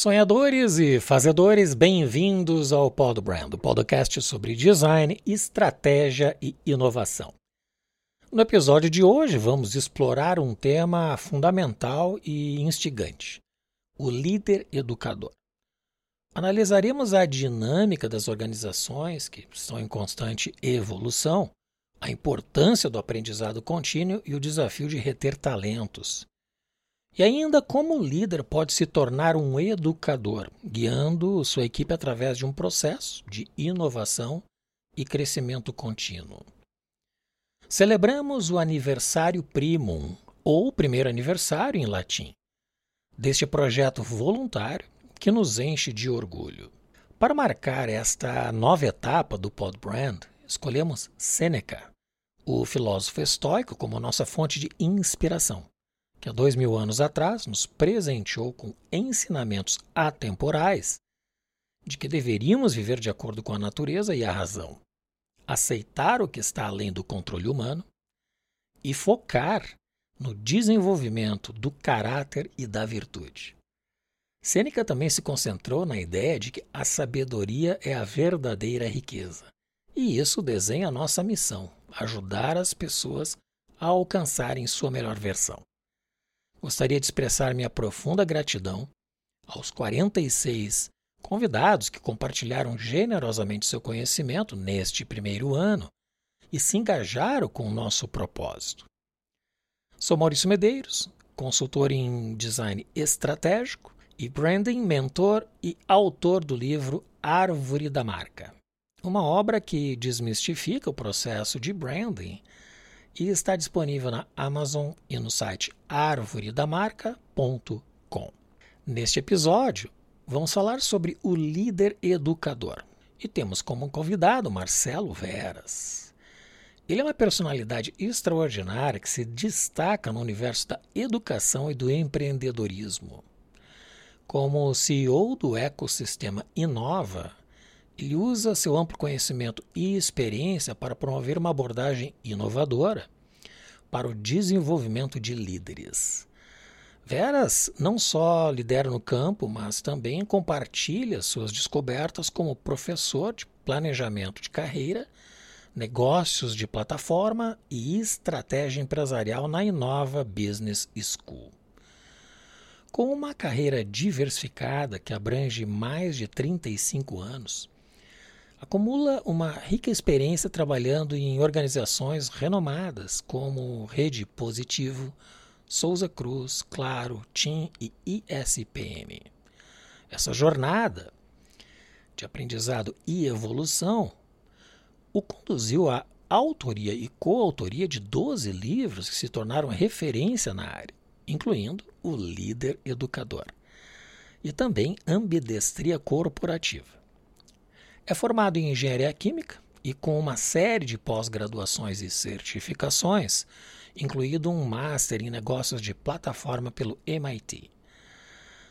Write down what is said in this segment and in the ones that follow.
Sonhadores e fazedores, bem-vindos ao Pod Brand, o podcast sobre design, estratégia e inovação. No episódio de hoje, vamos explorar um tema fundamental e instigante: o líder educador. Analisaremos a dinâmica das organizações que estão em constante evolução, a importância do aprendizado contínuo e o desafio de reter talentos. E ainda como líder pode se tornar um educador, guiando sua equipe através de um processo de inovação e crescimento contínuo. Celebramos o aniversário primum, ou primeiro aniversário em latim, deste projeto voluntário que nos enche de orgulho. Para marcar esta nova etapa do Podbrand, escolhemos Sêneca, o filósofo estoico, como nossa fonte de inspiração que há dois mil anos atrás nos presenteou com ensinamentos atemporais de que deveríamos viver de acordo com a natureza e a razão, aceitar o que está além do controle humano e focar no desenvolvimento do caráter e da virtude. Sêneca também se concentrou na ideia de que a sabedoria é a verdadeira riqueza. E isso desenha a nossa missão: ajudar as pessoas a alcançarem sua melhor versão. Gostaria de expressar minha profunda gratidão aos 46 convidados que compartilharam generosamente seu conhecimento neste primeiro ano e se engajaram com o nosso propósito. Sou Maurício Medeiros, consultor em design estratégico e branding, mentor e autor do livro Árvore da Marca, uma obra que desmistifica o processo de branding e está disponível na Amazon e no site arvoredamarca.com. Neste episódio, vamos falar sobre o líder educador e temos como convidado Marcelo Veras. Ele é uma personalidade extraordinária que se destaca no universo da educação e do empreendedorismo. Como CEO do ecossistema Inova, ele usa seu amplo conhecimento e experiência para promover uma abordagem inovadora para o desenvolvimento de líderes. Veras não só lidera no campo, mas também compartilha suas descobertas como professor de planejamento de carreira, negócios de plataforma e estratégia empresarial na Inova Business School. Com uma carreira diversificada que abrange mais de 35 anos, acumula uma rica experiência trabalhando em organizações renomadas como Rede Positivo, Souza Cruz, Claro, TIM e ISPM. Essa jornada de aprendizado e evolução o conduziu à autoria e coautoria de 12 livros que se tornaram referência na área, incluindo O Líder Educador e também Ambidestria Corporativa. É formado em engenharia química e com uma série de pós-graduações e certificações, incluído um Master em Negócios de Plataforma pelo MIT.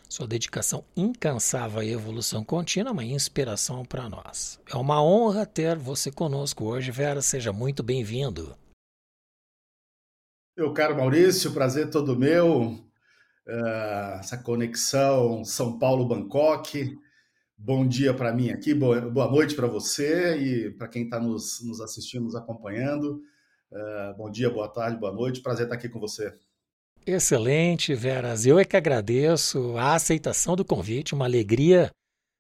Sua dedicação incansável à evolução contínua é uma inspiração para nós. É uma honra ter você conosco hoje, Vera. Seja muito bem-vindo. Meu caro Maurício, prazer todo meu. Uh, essa conexão São Paulo-Bangkok Bom dia para mim aqui, boa, boa noite para você e para quem está nos, nos, assistindo, nos acompanhando. Uh, bom dia, boa tarde, boa noite. Prazer estar aqui com você. Excelente, Veras. Eu é que agradeço a aceitação do convite, uma alegria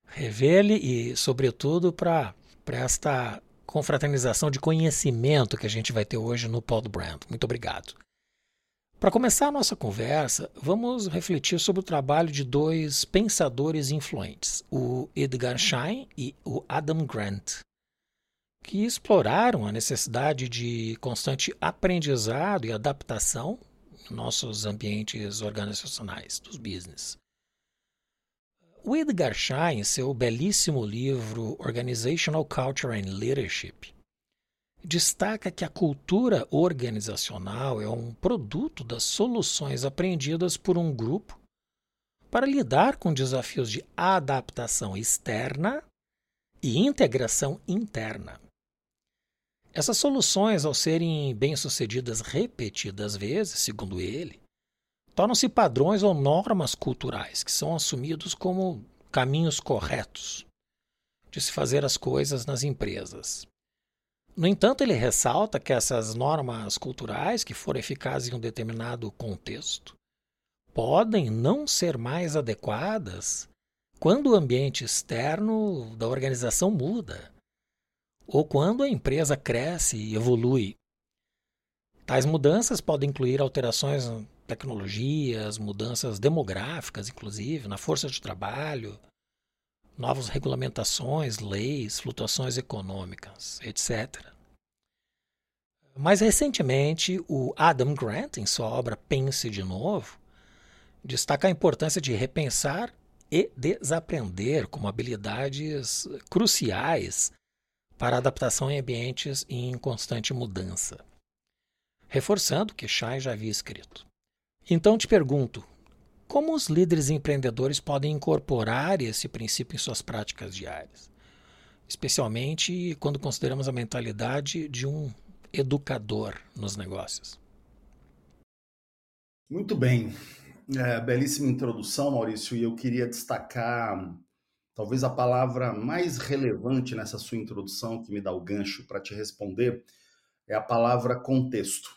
revê-lo e, sobretudo, para esta confraternização de conhecimento que a gente vai ter hoje no Pod Brand. Muito obrigado. Para começar a nossa conversa, vamos refletir sobre o trabalho de dois pensadores influentes, o Edgar Schein e o Adam Grant, que exploraram a necessidade de constante aprendizado e adaptação em nossos ambientes organizacionais, dos business. O Edgar Schein, em seu belíssimo livro Organizational Culture and Leadership, destaca que a cultura organizacional é um produto das soluções aprendidas por um grupo para lidar com desafios de adaptação externa e integração interna. Essas soluções, ao serem bem-sucedidas repetidas vezes, segundo ele, tornam-se padrões ou normas culturais que são assumidos como caminhos corretos de se fazer as coisas nas empresas. No entanto, ele ressalta que essas normas culturais, que foram eficazes em um determinado contexto, podem não ser mais adequadas quando o ambiente externo da organização muda ou quando a empresa cresce e evolui. Tais mudanças podem incluir alterações em tecnologias, mudanças demográficas, inclusive, na força de trabalho, novas regulamentações, leis, flutuações econômicas, etc. Mais recentemente, o Adam Grant, em sua obra Pense de Novo, destaca a importância de repensar e desaprender como habilidades cruciais para adaptação em ambientes em constante mudança. Reforçando o que Shai já havia escrito. Então te pergunto, como os líderes empreendedores podem incorporar esse princípio em suas práticas diárias? Especialmente quando consideramos a mentalidade de um educador nos negócios. Muito bem. É, belíssima introdução, Maurício, e eu queria destacar talvez a palavra mais relevante nessa sua introdução, que me dá o gancho para te responder, é a palavra contexto.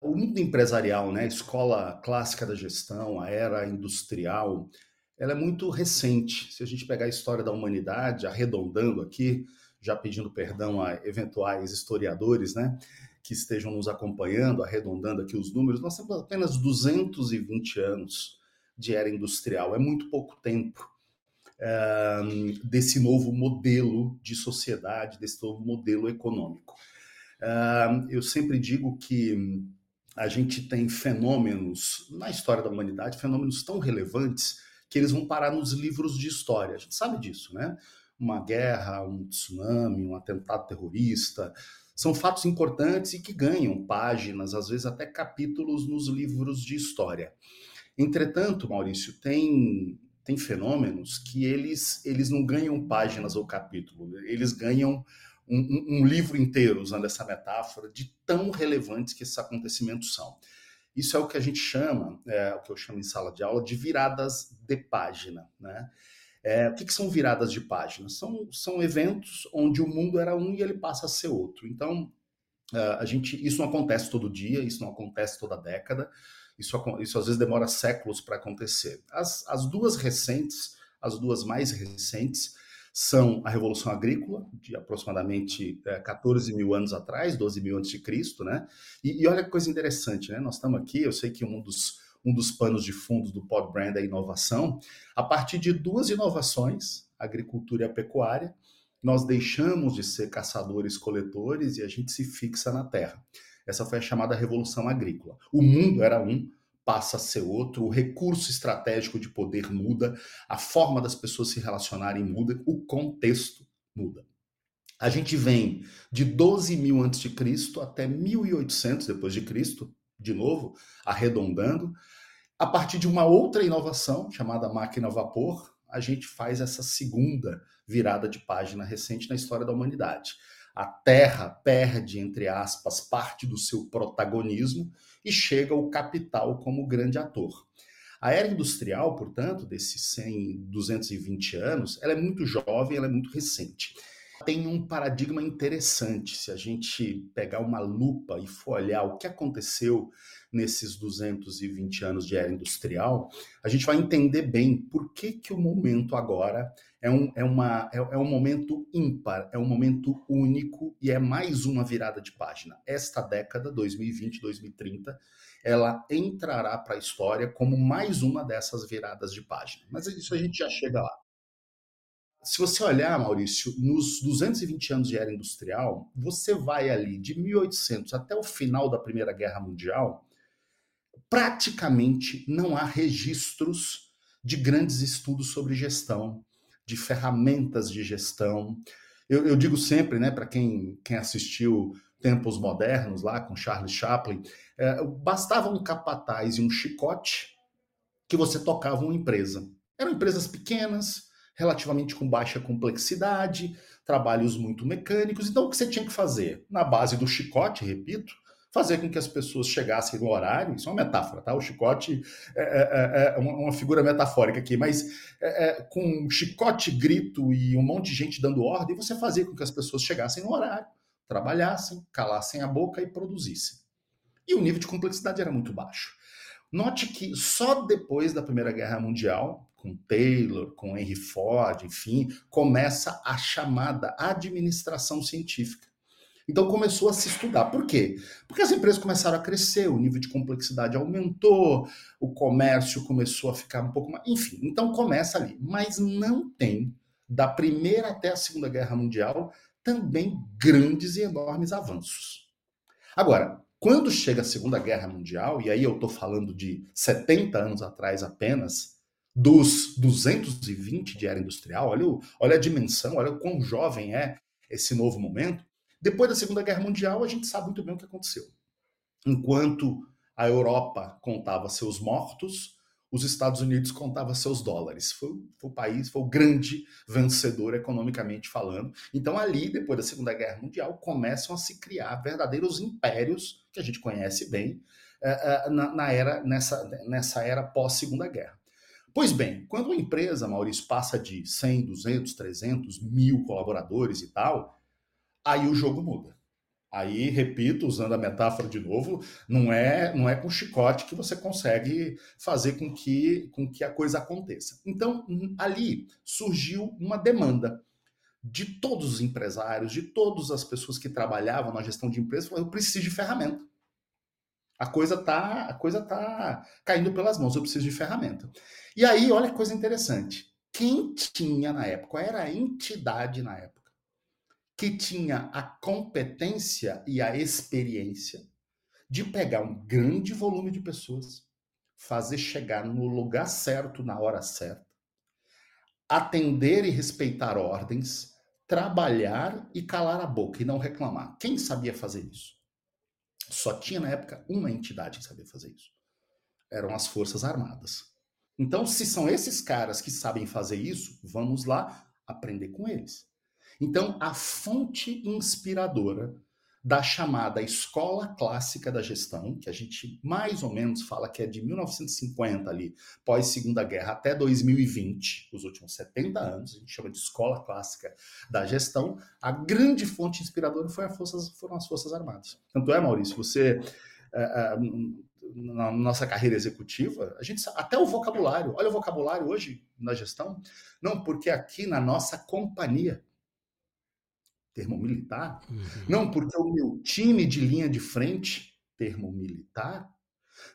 O mundo empresarial, né, a escola clássica da gestão, a era industrial, ela é muito recente. Se a gente pegar a história da humanidade, arredondando aqui, já pedindo perdão a eventuais historiadores, né, que estejam nos acompanhando, arredondando aqui os números, nós temos apenas 220 anos de era industrial. É muito pouco tempo é, desse novo modelo de sociedade, desse novo modelo econômico. É, eu sempre digo que a gente tem fenômenos na história da humanidade, fenômenos tão relevantes que eles vão parar nos livros de história. A gente sabe disso, né? Uma guerra, um tsunami, um atentado terrorista, são fatos importantes e que ganham páginas, às vezes até capítulos nos livros de história. Entretanto, Maurício, tem tem fenômenos que eles eles não ganham páginas ou capítulo, eles ganham um, um, livro inteiro, usando essa metáfora, de tão relevantes que esses acontecimentos são. Isso é o que a gente chama, é, o que eu chamo em sala de aula, de viradas de página. Né? É, o que, que, são viradas de página? São, são eventos onde o mundo era um e ele passa a ser outro. Então, é, a gente, isso não acontece todo dia, isso não acontece toda década, isso, isso às vezes demora séculos para acontecer. As, as duas recentes, as duas mais recentes, são a Revolução Agrícola, de aproximadamente é, 14 mil anos atrás, 12 mil antes de Cristo, né? E, e, olha que coisa interessante, né? Nós estamos aqui, eu sei que um dos, um dos panos de fundo do Pod Brand é a inovação. A partir de duas inovações, a agricultura e a pecuária, nós deixamos de ser caçadores-coletores e a gente se fixa na terra. Essa foi a chamada Revolução Agrícola. O mundo era um, passa a ser outro, o recurso estratégico de poder muda, a forma das pessoas se relacionarem muda, o contexto muda. A gente vem de 12 mil antes de Cristo até 1800 depois de Cristo, de novo, arredondando. A partir de uma outra inovação chamada máquina a vapor, a gente faz essa segunda virada de página recente na história da humanidade. A Terra perde, entre aspas, parte do seu protagonismo e chega o capital como grande ator. A era industrial, portanto, desses 100, 220 anos, ela é muito jovem, ela é muito recente. Tem um paradigma interessante, se a gente pegar uma lupa e for olhar o que aconteceu nesses 220 anos de era industrial, a gente vai entender bem por que, que o momento agora é um, é, uma, é, é um momento ímpar, é um momento único e é mais uma virada de página. Esta década, 2020, 2030, ela entrará para a história como mais uma dessas viradas de página. Mas isso a gente já chega lá. Se você olhar, Maurício, nos 220 anos de era industrial, você vai ali de 1800 até o final da Primeira Guerra Mundial, praticamente não há registros de grandes estudos sobre gestão, de ferramentas de gestão. Eu, eu digo sempre, né, para quem, quem assistiu Tempos Modernos, lá com Charles Chaplin, é, bastava um capataz e um chicote que você tocava uma empresa. Eram empresas pequenas, relativamente com baixa complexidade, trabalhos muito mecânicos. Então, o que você tinha que fazer? Na base do chicote, repito, fazer com que as pessoas chegassem no horário, isso é uma metáfora, tá? O chicote é, é, é, é uma, figura metafórica aqui, mas é, é, com chicote, grito e um monte de gente dando ordem, você fazia com que as pessoas chegassem no horário, trabalhassem, calassem a boca e produzissem. E o nível de complexidade era muito baixo. Note que só depois da Primeira Guerra Mundial, com Taylor, com Henry Ford, enfim, começa a chamada administração científica. Então começou a se estudar. Por quê? Porque as empresas começaram a crescer, o nível de complexidade aumentou, o comércio começou a ficar um pouco mais. Enfim, então começa ali. Mas não tem, da Primeira até a Segunda Guerra Mundial, também grandes e enormes avanços. Agora, quando chega a Segunda Guerra Mundial, e aí eu estou falando de 70 anos atrás apenas, dos 220 de era industrial, olha, o, olha a dimensão, olha o quão jovem é esse novo momento. Depois da Segunda Guerra Mundial, a gente sabe muito bem o que aconteceu. Enquanto a Europa contava seus mortos, os Estados Unidos contava seus dólares. Foi, foi, o país, foi o grande vencedor economicamente falando. Então, ali, depois da Segunda Guerra Mundial, começam a se criar verdadeiros impérios que a gente conhece bem eh, eh, na, na era, nessa, nessa era pós-Segunda Guerra. Pois bem, quando uma empresa, Maurício, passa de 100, 200, 300, mil colaboradores e tal, aí o jogo muda. Aí, repito, usando a metáfora de novo, não é não é com chicote que você consegue fazer com que, com que a coisa aconteça. Então, ali surgiu uma demanda de todos os empresários, de todas as pessoas que trabalhavam na gestão de empresas, eu preciso de ferramenta. A coisa tá, a coisa tá caindo pelas mãos, eu preciso de ferramenta. E aí, olha que coisa interessante. Quem tinha na época, qual era a entidade na época? que tinha a competência e a experiência de pegar um grande volume de pessoas, fazer chegar no lugar certo na hora certa, atender e respeitar ordens, trabalhar e calar a boca e não reclamar. Quem sabia fazer isso? Só tinha na época uma entidade que sabia fazer isso. Eram as Forças Armadas. Então, se são esses caras que sabem fazer isso, vamos lá aprender com eles. Então, a fonte inspiradora da chamada escola clássica da gestão, que a gente mais ou menos fala que é de 1950 ali, pós Segunda Guerra até 2020, os últimos 70 anos, a gente chama de escola clássica da gestão, a grande fonte inspiradora foi forças, foram as Forças Armadas. Tanto é, Maurício, você uh, uh, na nossa carreira executiva, a gente até o vocabulário, olha o vocabulário hoje na gestão, não, porque aqui na nossa companhia termo militar, uhum. não porque o meu time de linha de frente, termo militar,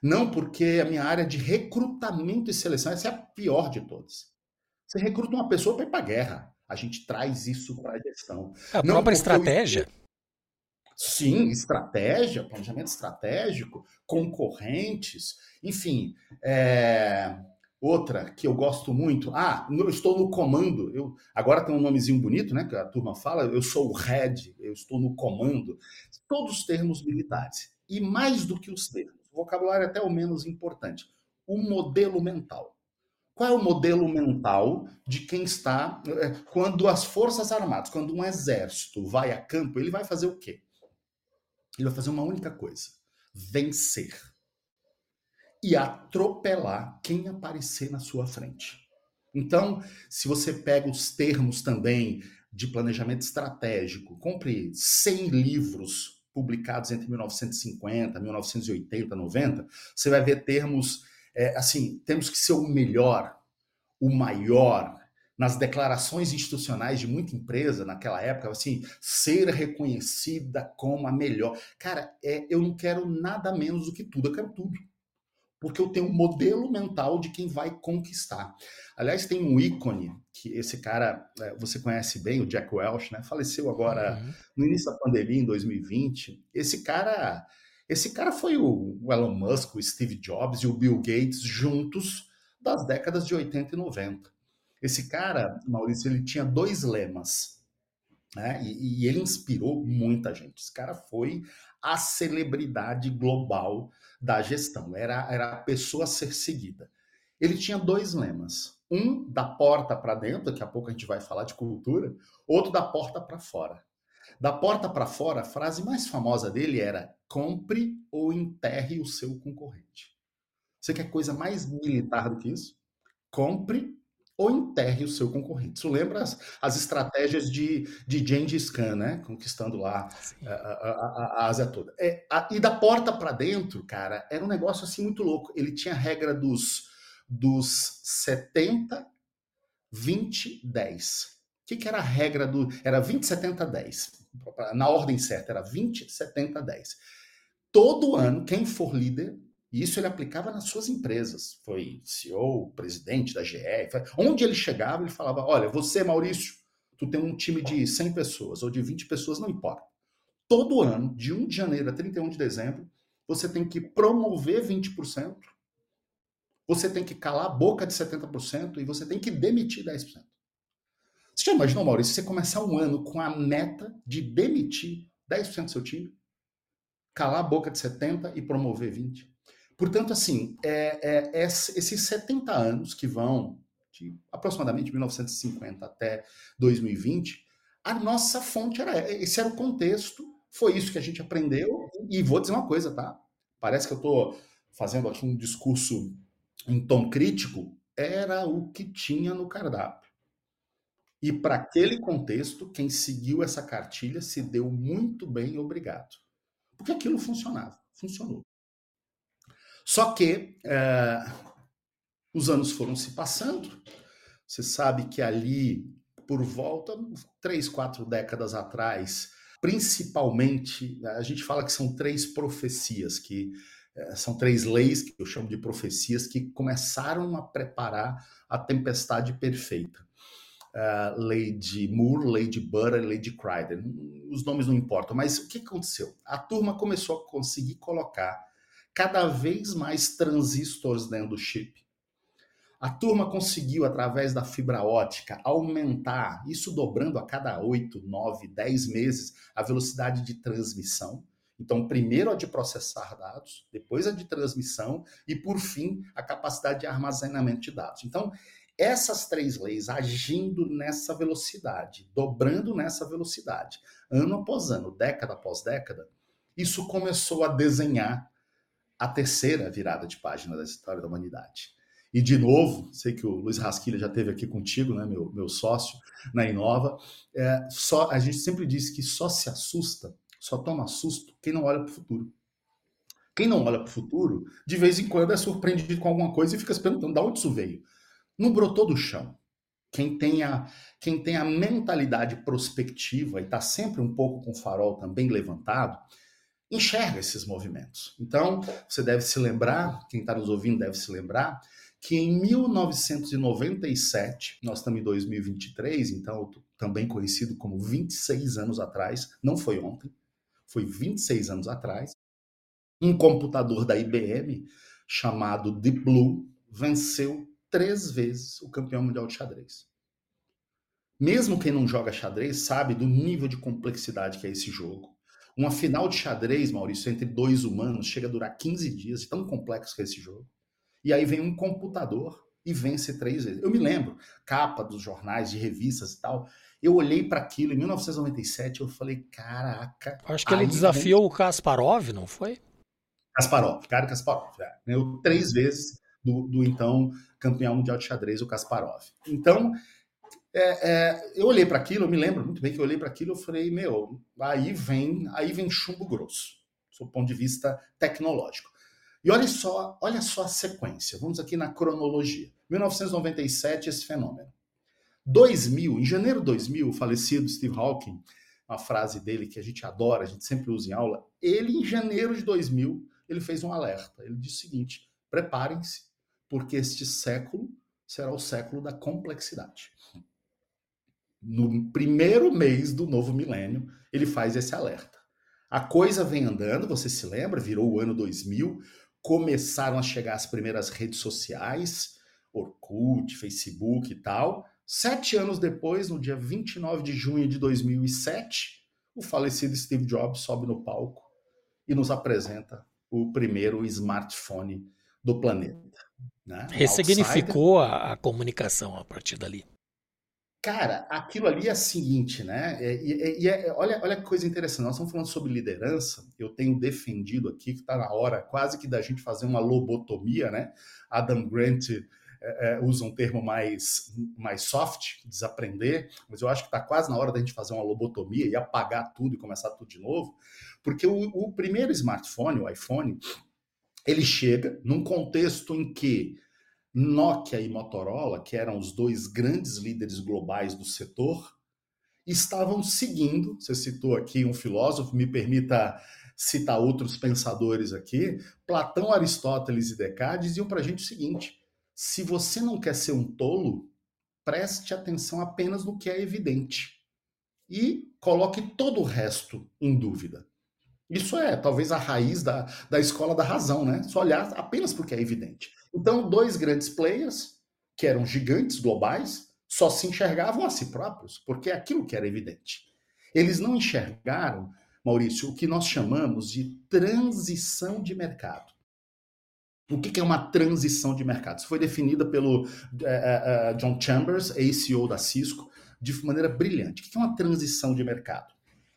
não porque a minha área de recrutamento e seleção, essa é a pior de todas. Você recruta uma pessoa para ir para a guerra. A gente traz isso para a gestão. A não própria estratégia. Eu... Sim, estratégia, planejamento estratégico, concorrentes, enfim. É... Outra que eu gosto muito, ah, eu estou no comando. Eu agora tem um nomezinho bonito, né? Que a turma fala. Eu sou o head, eu estou no comando. Todos os termos militares e mais do que os termos, o vocabulário é até o menos importante. O modelo mental. Qual é o modelo mental de quem está é, quando as forças armadas, quando um exército vai a campo, ele vai fazer o quê? Ele vai fazer uma única coisa: vencer e atropelar quem aparecer na sua frente. Então, se você pega os termos também de planejamento estratégico, compre 100 livros publicados entre 1950, 1980, 90, você vai ver termos é, assim, temos que ser o melhor, o maior, nas declarações institucionais de muita empresa naquela época, assim, ser reconhecida como a melhor. Cara, é, eu não quero nada menos do que tudo, eu quero tudo porque eu tenho um modelo mental de quem vai conquistar. Aliás, tem um ícone que esse cara, é, você conhece bem, o Jack Welch, né? Faleceu agora uhum. no início da pandemia, em 2020. Esse cara, esse cara foi o Elon Musk, o Steve Jobs e o Bill Gates juntos das décadas de 80 e 90. Esse cara, Maurício, ele tinha dois lemas. Né? E, e ele inspirou muita gente. Esse cara foi a celebridade global da gestão, era, era a pessoa a ser seguida. Ele tinha dois lemas. Um da porta para dentro, daqui a pouco a gente vai falar de cultura, outro da porta para fora. Da porta para fora, a frase mais famosa dele era: compre ou enterre o seu concorrente. Você quer coisa mais militar do que isso? Compre ou enterre o seu concorrente. Isso lembra as, as estratégias de, de Gengis Khan, né? Conquistando lá a, a, a, a, Ásia toda. É, e da porta para dentro, cara, era um negócio assim muito louco. Ele tinha a regra dos, dos 70, 20, 10. O que, que era a regra do. Era 20, 70, 10. Na ordem certa, era 20, 70, 10. Todo ano, quem for líder e isso ele aplicava nas suas empresas. Foi CEO, presidente da GE. Onde ele chegava, ele falava: Olha, você, Maurício, tu tem um time de 100 pessoas ou de 20 pessoas, não importa. Todo ano, de 1 de janeiro a 31 de dezembro, você tem que promover 20%, você tem que calar a boca de 70% e você tem que demitir 10%. Você já imaginou, Maurício, você começar um ano com a meta de demitir 10% do seu time, calar a boca de 70% e promover 20%? Portanto, assim, é, é, esses 70 anos que vão de aproximadamente 1950 até 2020, a nossa fonte era esse era o contexto, foi isso que a gente aprendeu e vou dizer uma coisa, tá? Parece que eu estou fazendo aqui um discurso em tom crítico, era o que tinha no cardápio. E para aquele contexto, quem seguiu essa cartilha se deu muito bem, obrigado. Porque aquilo funcionava, funcionou. Só que é, os anos foram se passando. Você sabe que ali, por volta, três, quatro décadas atrás, principalmente, a gente fala que são três profecias, que é, são três leis, que eu chamo de profecias, que começaram a preparar a tempestade perfeita. Uh, lei de Moore, lei de Butter, lei de Crider. Os nomes não importam, mas o que aconteceu? A turma começou a conseguir colocar cada vez mais transistores dentro do chip. A turma conseguiu, através da fibra ótica, aumentar, isso dobrando a cada 8, 9, 10 meses, a velocidade de transmissão. Então, primeiro a de processar dados, depois a de transmissão e, por fim, a capacidade de armazenamento de dados. Então, essas três leis agindo nessa velocidade, dobrando nessa velocidade, ano após ano, década após década, isso começou a desenhar a terceira virada de página da história da humanidade. E, de novo, sei que o Luiz Rasquilha já esteve aqui contigo, né, meu, meu sócio na Inova, é, só, a gente sempre diz que só se assusta, só toma susto quem não olha para o futuro. Quem não olha para o futuro, de vez em quando é surpreendido com alguma coisa e fica se perguntando de onde isso veio. Não brotou do chão. Quem tem a, quem tem a mentalidade prospectiva e está sempre um pouco com o farol também levantado, enxerga esses movimentos. Então, você deve se lembrar, quem está nos ouvindo deve se lembrar, que em 1997, nós estamos em 2023, então também conhecido como 26 anos atrás, não foi ontem, foi 26 anos atrás, um computador da IBM chamado Deep Blue venceu três vezes o campeão mundial de xadrez. Mesmo quem não joga xadrez sabe do nível de complexidade que é esse jogo. Uma final de xadrez, Maurício, entre dois humanos chega a durar 15 dias, tão complexo que é esse jogo. E aí vem um computador e vence três vezes. Eu me lembro, capa dos jornais, de revistas e tal. Eu olhei para aquilo em 1997 eu falei, caraca. Acho que ele desafiou vem... o Kasparov, não foi? Kasparov, cara Kasparov. É. Ganhou três vezes do, do então campeão mundial de xadrez, o Kasparov. Então, é, é, eu olhei para aquilo, eu me lembro muito bem que eu olhei para aquilo, eu falei, meu, aí vem, aí vem chumbo grosso, do ponto de vista tecnológico. E olha só, olha só a sequência. Vamos aqui na cronologia. 1997 esse fenômeno. 2000, em janeiro de 2000, o falecido Steve Hawking, uma frase dele que a gente adora, a gente sempre usa em aula, ele em janeiro de 2000, ele fez um alerta. Ele disse o seguinte: preparem-se, porque este século será o século da complexidade no primeiro mês do novo milênio, ele faz esse alerta. A coisa vem andando, você se lembra, virou o ano 2000, começaram a chegar as primeiras redes sociais, Orkut, Facebook e tal. Sete anos depois, no dia 29 de junho de 2007, o falecido Steve Jobs sobe no palco e nos apresenta o primeiro smartphone do planeta. Né? Ressignificou a, a comunicação a partir dali. Cara, aquilo ali é o seguinte, né? E, e, e é, olha, olha que coisa interessante. Nós estamos falando sobre liderança. Eu tenho defendido aqui que está na hora quase que da gente fazer uma lobotomia, né? Adam Grant é, é, usa um termo mais, mais soft, desaprender, mas eu acho que está quase na hora da gente fazer uma lobotomia e apagar tudo e começar tudo de novo, porque o, o primeiro smartphone, o iPhone, ele chega num contexto em que Nokia e Motorola, que eram os dois grandes líderes globais do setor, estavam seguindo. Você citou aqui um filósofo, me permita citar outros pensadores aqui. Platão, Aristóteles e Descartes diziam para a gente o seguinte: se você não quer ser um tolo, preste atenção apenas no que é evidente e coloque todo o resto em dúvida. Isso é talvez a raiz da, da escola da razão, né? Só olhar apenas porque é evidente. Então, dois grandes players, que eram gigantes globais, só se enxergavam a si próprios, porque é aquilo que era evidente. Eles não enxergaram, Maurício, o que nós chamamos de transição de mercado. O que é uma transição de mercado? Isso foi definida pelo uh, uh, John Chambers, ACO da Cisco, de maneira brilhante. O que é uma transição de mercado?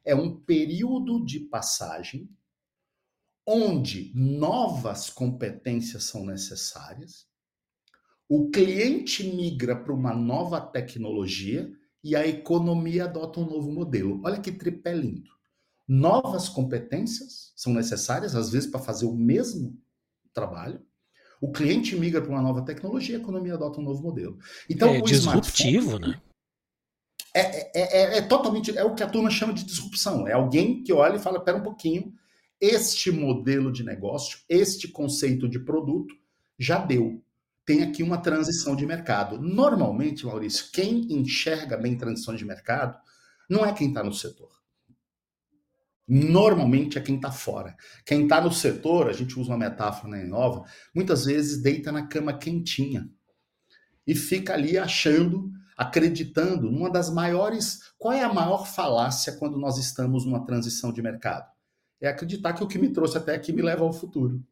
É um período de passagem onde novas competências são necessárias, o cliente migra para uma nova tecnologia e a economia adota um novo modelo. Olha que tripé lindo. Novas competências são necessárias, às vezes, para fazer o mesmo trabalho. O cliente migra para uma nova tecnologia, a economia adota um novo modelo. Então, é disruptivo, né? É, é, é, é, totalmente é o que a turma chama de disrupção. É alguém que olha e fala: pera um pouquinho, este modelo de negócio, este conceito de produto já deu. Tem aqui uma transição de mercado. Normalmente, Maurício, quem enxerga bem transição de mercado não é quem está no setor. Normalmente é quem está fora. Quem está no setor, a gente usa uma metáfora na Inova, muitas vezes deita na cama quentinha e fica ali achando, acreditando numa das maiores. Qual é a maior falácia quando nós estamos numa transição de mercado? é acreditar que o que me trouxe até aqui me leva ao futuro.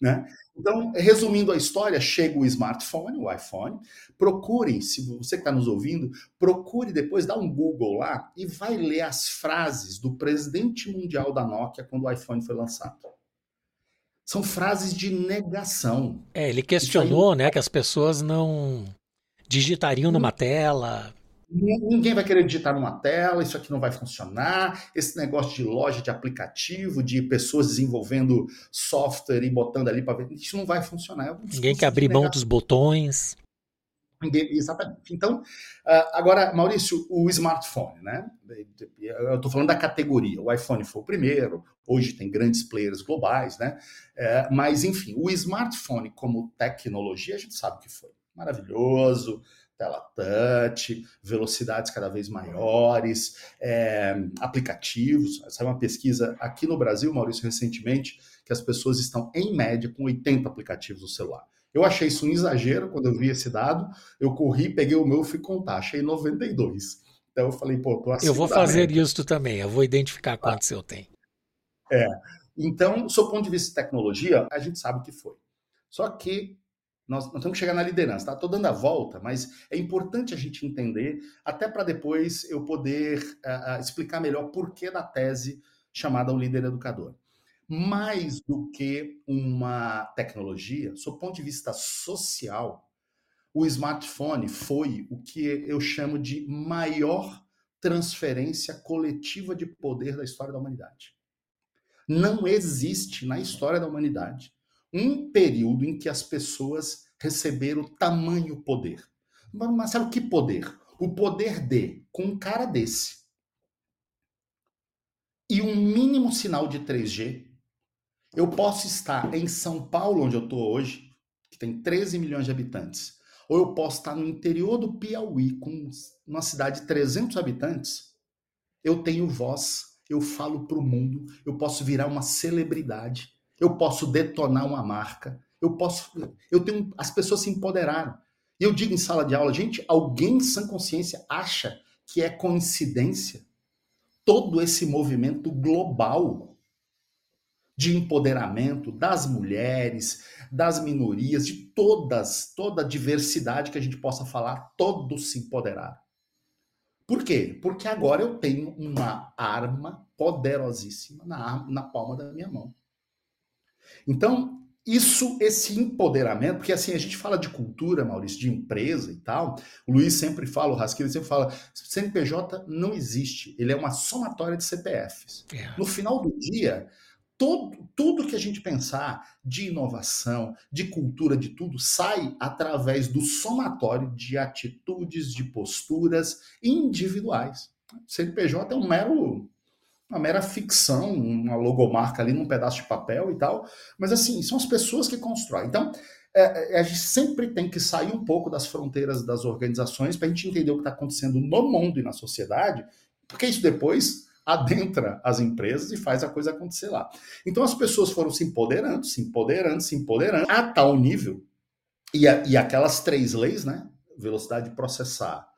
Né? Então, resumindo a história, chega o smartphone, o iPhone. Procure, se você que está nos ouvindo, procure depois, dá um Google lá e vai ler as frases do presidente mundial da Nokia quando o iPhone foi lançado. São frases de negação. É, ele questionou, aí... né, que as pessoas não digitariam numa tela. Ninguém vai querer digitar numa tela, isso aqui não vai funcionar. Esse negócio de loja de aplicativo, de pessoas desenvolvendo software e botando ali para ver, isso não vai funcionar. É Ninguém quer abrir mão dos botões. Ninguém, exatamente. Então, ah, agora, Maurício, o smartphone, né? Eu estou falando da categoria. O iPhone foi o primeiro, hoje tem grandes players globais, né? É, mas, enfim, o smartphone como tecnologia, a gente sabe que foi maravilhoso tela touch, velocidades cada vez maiores, é, aplicativos. Saiu uma pesquisa aqui no Brasil, Maurício, recentemente, que as pessoas estão, em média, com 80 aplicativos no celular. Eu achei isso um exagero quando eu vi esse dado. Eu corri, peguei o meu e fui contar. Achei 92. Então eu falei, pô, tô Eu vou fazer isso também. Eu vou identificar quantos ah. eu tenho. É. Então, do ponto de vista de tecnologia, a gente sabe o que foi. Só que nós, nós temos que chegar na liderança, tá? Estou dando a volta, mas é importante a gente entender, até para depois eu poder uh, explicar melhor por que da tese chamada o líder educador. Mais do que uma tecnologia, do ponto de vista social, o smartphone foi o que eu chamo de maior transferência coletiva de poder da história da humanidade. Não existe na história da humanidade um período em que as pessoas receberam tamanho poder. Sabe que poder? O poder de, com um cara desse, e um mínimo sinal de 3G, eu posso estar em São Paulo, onde eu estou hoje, que tem 13 milhões de habitantes, ou eu posso estar no interior do Piauí, com uma cidade de 300 habitantes, eu tenho voz, eu falo para o mundo, eu posso virar uma celebridade, eu posso detonar uma marca, eu posso, eu tenho, as pessoas se empoderaram. E eu digo em sala de aula, gente, alguém sem consciência acha que é coincidência todo esse movimento global de empoderamento das mulheres, das minorias, de todas, toda a diversidade que a gente possa falar, todos se empoderaram. Por quê? Porque agora eu tenho uma arma poderosíssima na, na palma da minha mão. Então, isso, esse empoderamento, porque assim, a gente fala de cultura, Maurício, de empresa e tal, o Luiz sempre fala, o Rasquilho sempre fala, CNPJ não existe, ele é uma somatória de CPFs. É. No final do dia, todo, tudo que a gente pensar de inovação, de cultura, de tudo, sai através do somatório de atitudes, de posturas individuais. CNPJ é um mero uma mera ficção, uma logomarca ali num pedaço de papel e tal. Mas assim, são as pessoas que constroem. Então, é, é a gente sempre tem que sair um pouco das fronteiras das organizações para a gente entender o que está acontecendo no mundo e na sociedade, porque isso depois adentra as empresas e faz a coisa acontecer lá. Então as pessoas foram se empoderando, se empoderando, se empoderando, a tal nível, e, a, e aquelas três leis, né? Velocidade de processar,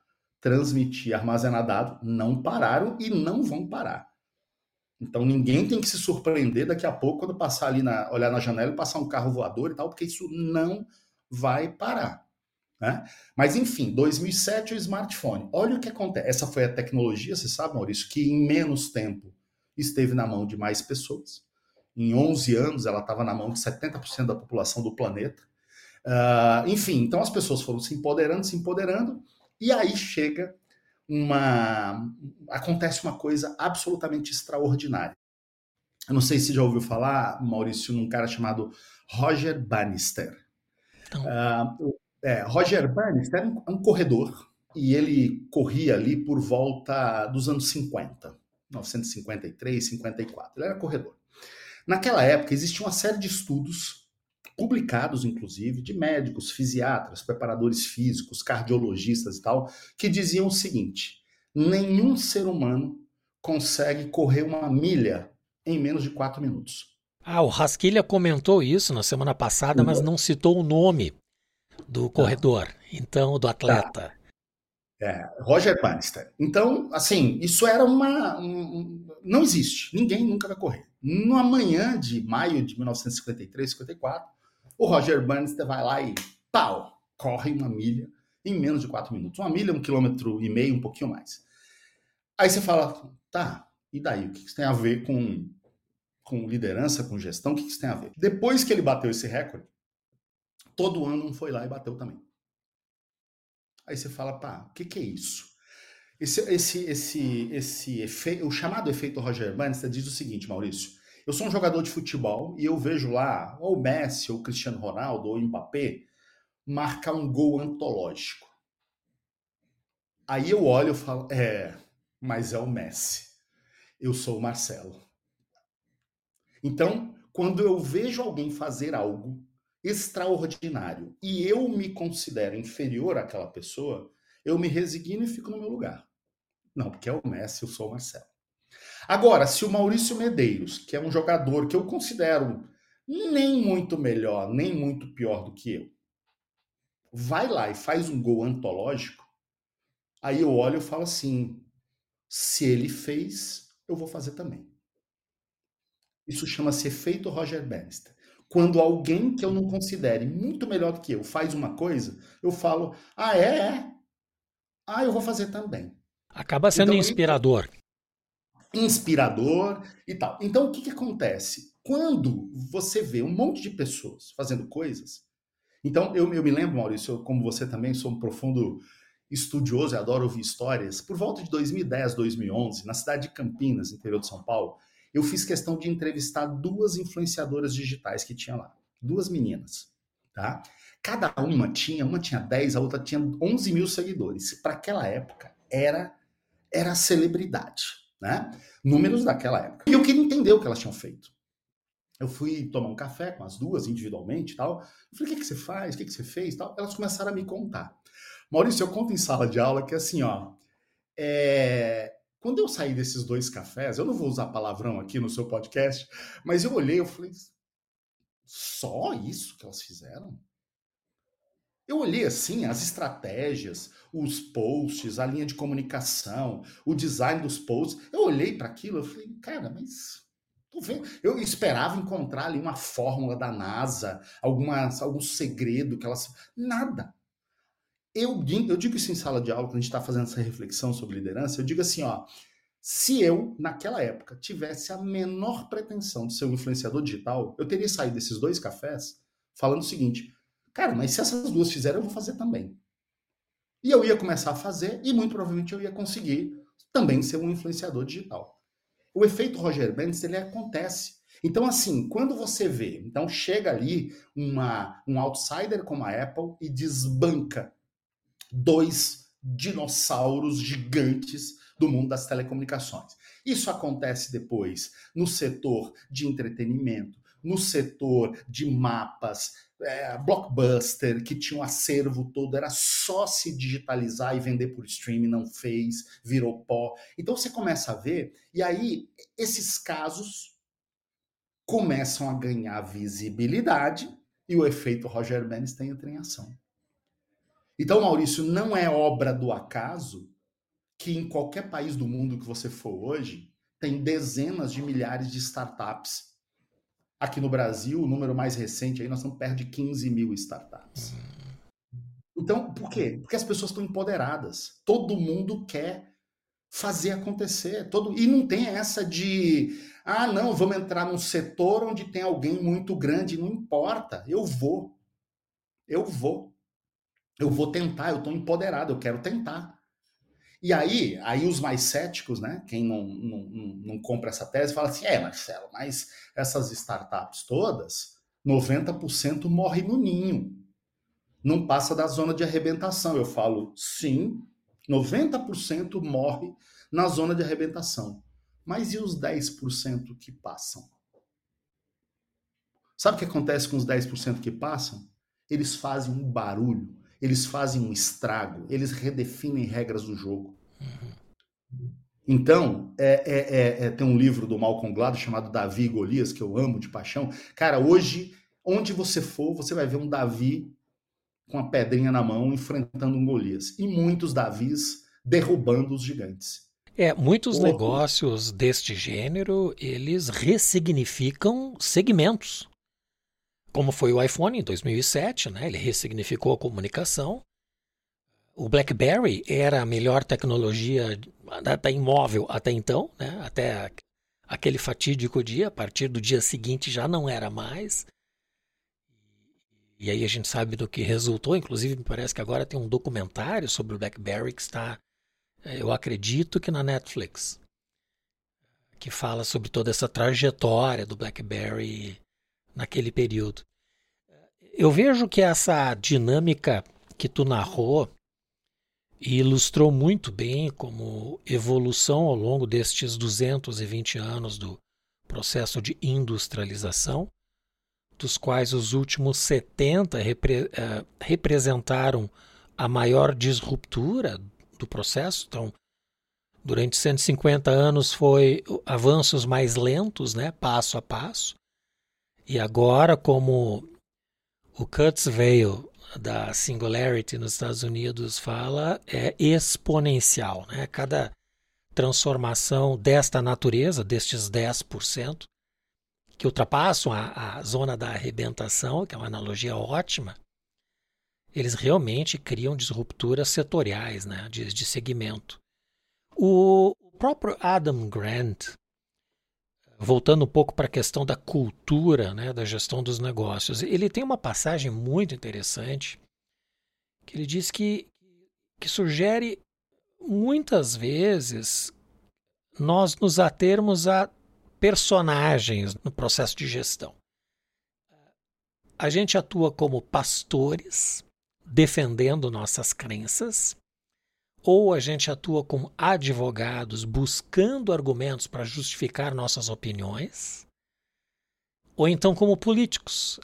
transmitir, armazenar dado, não pararam e não vão parar. Então ninguém tem que se surpreender daqui a pouco quando passar ali na olhar na janela e passar um carro voador e tal, porque isso não vai parar. Né? Mas enfim, 2007 o smartphone. Olha o que acontece. Essa foi a tecnologia, você sabe, Maurício, que em menos tempo esteve na mão de mais pessoas. Em 11 anos ela estava na mão de 70% da população do planeta. Uh, enfim, então as pessoas foram se empoderando, se empoderando, e aí chega uma acontece uma coisa absolutamente extraordinária. Eu não sei se já ouviu falar, Maurício, num cara chamado Roger Bannister. Uh, é, Roger Bannister é um, um corredor e ele corria ali por volta dos anos 50, 1953, 54. Ele era corredor. Naquela época existia uma série de estudos publicados, inclusive, de médicos, fisiatras, preparadores físicos, cardiologistas e tal, que diziam o seguinte: nenhum ser humano consegue correr uma milha em menos de quatro minutos. Ah, o Rasquilha comentou isso na semana passada, mas não citou o nome do corredor, então, do atleta. Tá. É, Roger Bannister. Então, assim, isso era uma. Um, não existe. Ninguém nunca vai correr. No amanhã de maio de 1953, 54, o Roger Bannister vai lá e pau, corre uma milha em menos de quatro minutos. Uma milha, um quilômetro e meio, um pouquinho mais. Aí você fala, tá, e daí? O que isso tem a ver com, com liderança, com gestão? O que isso tem a ver? Depois que ele bateu esse recorde, todo ano foi lá e bateu também. Aí você fala, pá, o que, que é isso? Esse, esse, esse, esse efeito, o chamado efeito Roger Bannister diz o seguinte, Maurício. Eu sou um jogador de futebol e eu vejo lá ou o Messi, ou o Cristiano Ronaldo, ou Mbappé marcar um gol antológico. Aí eu olho e falo, é, mas é o Messi. Eu sou o Marcelo. Então, quando eu vejo alguém fazer algo extraordinário e eu me considero inferior àquela pessoa, eu me resigno e fico no meu lugar. Não, porque é o Messi, eu sou o Marcelo. Agora, se o Maurício Medeiros, que é um jogador que eu considero nem muito melhor, nem muito pior do que eu, vai lá e faz um gol antológico, aí eu olho e falo assim: se ele fez, eu vou fazer também. Isso chama-se efeito Roger Bannister. Quando alguém que eu não considere muito melhor do que eu faz uma coisa, eu falo: ah, é? é? Ah, eu vou fazer também. Acaba sendo então, inspirador inspirador e tal. Então, o que, que acontece? Quando você vê um monte de pessoas fazendo coisas. Então, eu, eu me lembro, Maurício, eu, como você também, sou um profundo estudioso e adoro ouvir histórias. Por volta de 2010, 2011, na cidade de Campinas, interior de São Paulo, eu fiz questão de entrevistar duas influenciadoras digitais que tinha lá. Duas meninas, tá? Cada uma tinha, uma tinha 10, a outra tinha 11 mil seguidores. Para aquela época, era, era celebridade né? Números daquela época. E eu queria entender o que elas tinham feito. Eu fui tomar um café com as duas individualmente e tal. Eu falei, o que, que você faz? O que, que você fez? Tal. Elas começaram a me contar. Maurício, eu conto em sala de aula que assim, ó. É... Quando eu saí desses dois cafés, eu não vou usar palavrão aqui no seu podcast, mas eu olhei e falei, só isso que elas fizeram? Eu olhei assim as estratégias, os posts, a linha de comunicação, o design dos posts. Eu olhei para aquilo e falei, cara, mas tô vendo. Eu esperava encontrar ali uma fórmula da NASA, alguma, algum segredo que elas. Nada. eu, eu digo isso em sala de aula, quando a gente está fazendo essa reflexão sobre liderança, eu digo assim, ó, se eu, naquela época, tivesse a menor pretensão de ser um influenciador digital, eu teria saído desses dois cafés falando o seguinte, cara, mas se essas duas fizeram, eu vou fazer também. E eu ia começar a fazer, e muito provavelmente eu ia conseguir também ser um influenciador digital. O efeito Roger Bendis, ele acontece. Então, assim, quando você vê, então chega ali uma, um outsider como a Apple e desbanca dois dinossauros gigantes do mundo das telecomunicações. Isso acontece depois no setor de entretenimento, no setor de mapas, é, Blockbuster, que tinha um acervo todo, era só se digitalizar e vender por streaming, não fez, virou pó. Então você começa a ver, e aí esses casos começam a ganhar visibilidade e o efeito Roger Benz tem entra em ação. Então, Maurício, não é obra do acaso que em qualquer país do mundo que você for hoje, tem dezenas de milhares de startups. Aqui no Brasil, o número mais recente aí, nós estamos perto de 15 mil startups. Então, por quê? Porque as pessoas estão empoderadas. Todo mundo quer fazer acontecer. Todo... E não tem essa de, ah, não, vamos entrar num setor onde tem alguém muito grande. Não importa, eu vou. Eu vou. Eu vou tentar, eu estou empoderado, eu quero tentar. E aí, aí os mais céticos, né? Quem não, não, não, compra essa tese, fala assim: é, Marcelo, mas essas startups todas, 90% morre no ninho. Não passa da zona de arrebentação. Eu falo, sim, 90% morre na zona de arrebentação. Mas e os 10% que passam? Sabe o que acontece com os 10% que passam? Eles fazem um barulho eles fazem um estrago, eles redefinem regras do jogo. Então, é, é, é, é, tem um livro do Malcolm Gladwell chamado Davi e Golias, que eu amo de paixão. Cara, hoje, onde você for, você vai ver um Davi com a pedrinha na mão enfrentando um Golias. E muitos Davis derrubando os gigantes. É, muitos negócios deste gênero, eles ressignificam segmentos como foi o iPhone em 2007, né? ele ressignificou a comunicação. O BlackBerry era a melhor tecnologia da imóvel até então, né? até aquele fatídico dia, a partir do dia seguinte já não era mais. E aí a gente sabe do que resultou, inclusive me parece que agora tem um documentário sobre o BlackBerry que está, eh, eu acredito que na Netflix, que fala sobre toda essa trajetória do BlackBerry naquele período. Eu vejo que essa dinâmica que tu narrou e ilustrou muito bem como evolução ao longo destes 220 anos do processo de industrialização, dos quais os últimos 70 repre, uh, representaram a maior disruptura do processo. Então, durante 150 anos foi avanços mais lentos, né, passo a passo. E agora, como o Kurzweil da Singularity nos Estados Unidos fala, é exponencial. Né? Cada transformação desta natureza, destes 10%, que ultrapassam a, a zona da arrebentação, que é uma analogia ótima, eles realmente criam disrupturas setoriais, né, de, de segmento. O próprio Adam Grant, voltando um pouco para a questão da cultura, né, da gestão dos negócios, ele tem uma passagem muito interessante que ele diz que, que sugere muitas vezes nós nos atermos a personagens no processo de gestão. A gente atua como pastores, defendendo nossas crenças, ou a gente atua como advogados buscando argumentos para justificar nossas opiniões, ou então como políticos,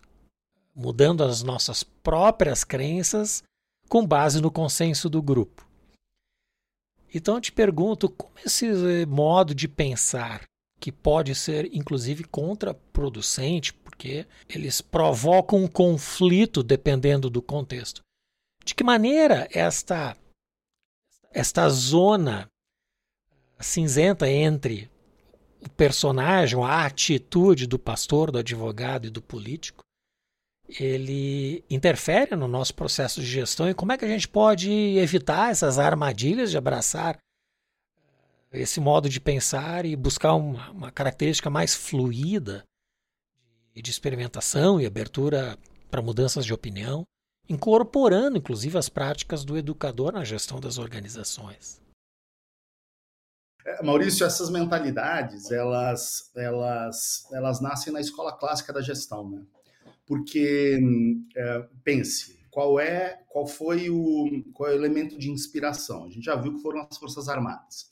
mudando as nossas próprias crenças com base no consenso do grupo. Então eu te pergunto como esse modo de pensar, que pode ser inclusive contraproducente, porque eles provocam um conflito dependendo do contexto. De que maneira esta esta zona cinzenta entre o personagem, a atitude do pastor, do advogado e do político, ele interfere no nosso processo de gestão. E como é que a gente pode evitar essas armadilhas de abraçar esse modo de pensar e buscar uma, uma característica mais fluida de experimentação e abertura para mudanças de opinião, incorporando inclusive as práticas do educador na gestão das organizações. É, Maurício, essas mentalidades, elas, elas, elas nascem na escola clássica da gestão, né? Porque é, pense, qual é, qual foi o, qual é o elemento de inspiração? A gente já viu que foram as forças armadas.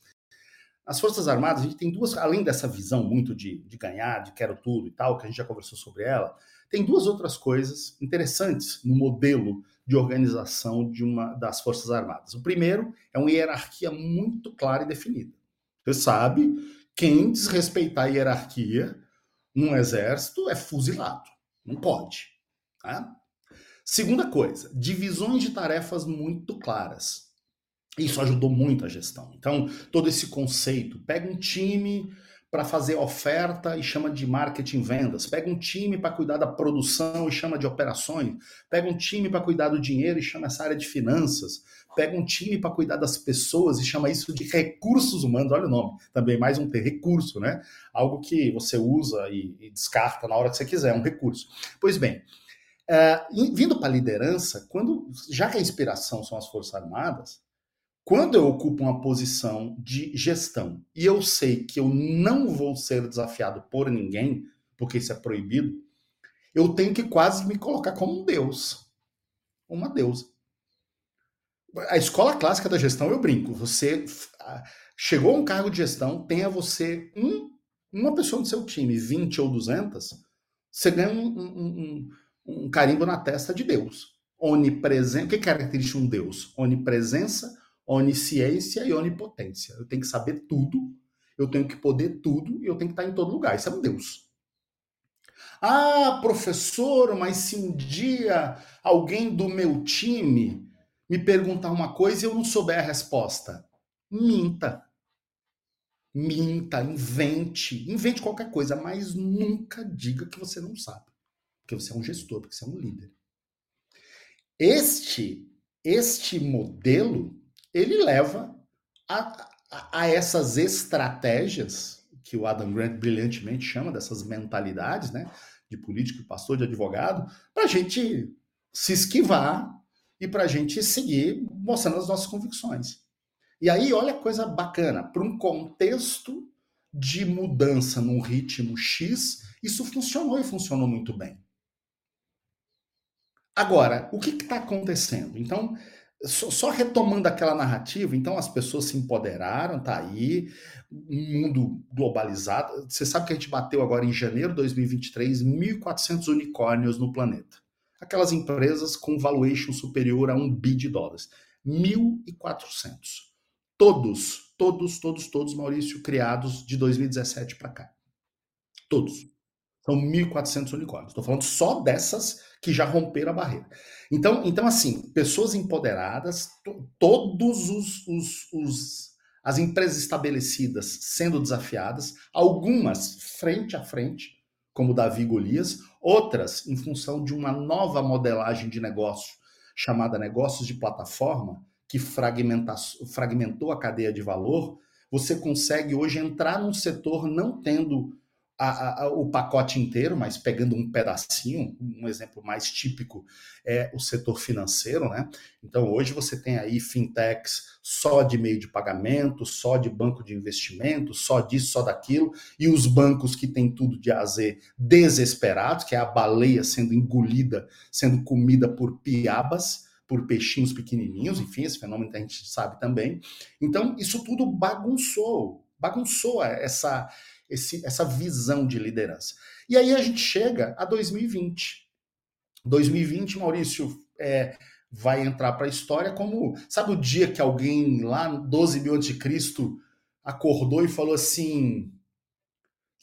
As Forças Armadas, a gente tem duas, além dessa visão muito de, de ganhar, de quero tudo e tal, que a gente já conversou sobre ela, tem duas outras coisas interessantes no modelo de organização de uma das Forças Armadas. O primeiro é uma hierarquia muito clara e definida. Você sabe, quem desrespeitar a hierarquia num exército é fuzilado. Não pode. Tá? Segunda coisa, divisões de tarefas muito claras. Isso ajudou muito a gestão. Então, todo esse conceito, pega um time para fazer oferta e chama de marketing vendas, pega um time para cuidar da produção e chama de operações, pega um time para cuidar do dinheiro e chama essa área de finanças, pega um time para cuidar das pessoas e chama isso de recursos humanos, olha o nome, também mais um ter recurso, né? Algo que você usa e, e descarta na hora que você quiser, um recurso. Pois bem, é, vindo para a liderança, quando já que a inspiração são as Forças Armadas, quando eu ocupo uma posição de gestão e eu sei que eu não vou ser desafiado por ninguém, porque isso é proibido, eu tenho que quase me colocar como um deus, uma deusa. A escola clássica da gestão, eu brinco, você chegou a um cargo de gestão, tenha você um, uma pessoa no seu time, 20 ou 200, você ganha um, um, um, um carimbo na testa de Deus. Onipresente. O que caracteriza um Deus? Onipresença, onisciência e onipotência. Eu tenho que saber tudo, eu tenho que poder tudo e eu tenho que estar em todo lugar. Isso é um Deus. Ah, professor, mas se um dia alguém do meu time me perguntar uma coisa e eu não souber a resposta, minta. Minta, invente, invente qualquer coisa, mas nunca diga que você não sabe. Porque você é um gestor, porque você é um líder. Este este modelo ele leva a, a, essas estratégias que o Adam Grant brilhantemente chama dessas mentalidades, né, de político, de pastor, de advogado, para a gente se esquivar e para a gente seguir mostrando as nossas convicções. E aí, olha a coisa bacana, para um contexto de mudança num ritmo X, isso funcionou e funcionou muito bem. Agora, o que está acontecendo? Então, só, só, retomando aquela narrativa, então as pessoas se empoderaram, tá aí, um mundo globalizado. Você sabe que a gente bateu agora em janeiro de 2023 1.400 unicórnios no planeta. Aquelas empresas com valuation superior a um bi de dólares. 1.400. Todos, todos, todos, todos, Maurício, criados de 2017 para cá. Todos. São 1.400 unicórnios. Estou falando só dessas que já romperam a barreira. Então, então assim, pessoas empoderadas, todos os, os, os as empresas estabelecidas sendo desafiadas, algumas frente a frente, como Davi Golias, outras em função de uma nova modelagem de negócio chamada negócios de plataforma, que fragmentou a cadeia de valor, você consegue hoje entrar num setor não tendo a, a, o pacote inteiro, mas pegando um pedacinho, um exemplo mais típico é o setor financeiro, né? Então hoje você tem aí fintechs só de meio de pagamento, só de banco de investimento, só disso, só daquilo, e os bancos que têm tudo de A a Z desesperados, que é a baleia sendo engolida, sendo comida por piabas, por peixinhos pequenininhos, enfim, esse fenômeno que a gente sabe também. Então, isso tudo bagunçou, bagunçou essa esse, essa visão de liderança. E aí a gente chega a 2020. 2020, Maurício, é, vai entrar para a história como. Sabe o dia que alguém lá, 12 mil antes de Cristo, acordou e falou assim: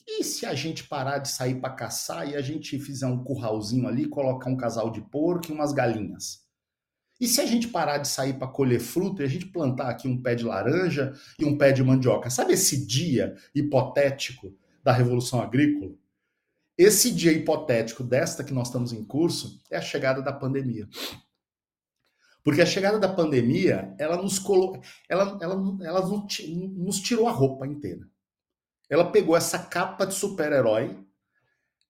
e se a gente parar de sair para caçar e a gente fizer um curralzinho ali, colocar um casal de porco e umas galinhas? E se a gente parar de sair para colher fruta e a gente plantar aqui um pé de laranja e um pé de mandioca? Sabe esse dia hipotético da Revolução Agrícola? Esse dia hipotético desta que nós estamos em curso é a chegada da pandemia. Porque a chegada da pandemia, ela nos colocou, ela, ela, ela nos tirou a roupa inteira. Ela pegou essa capa de super-herói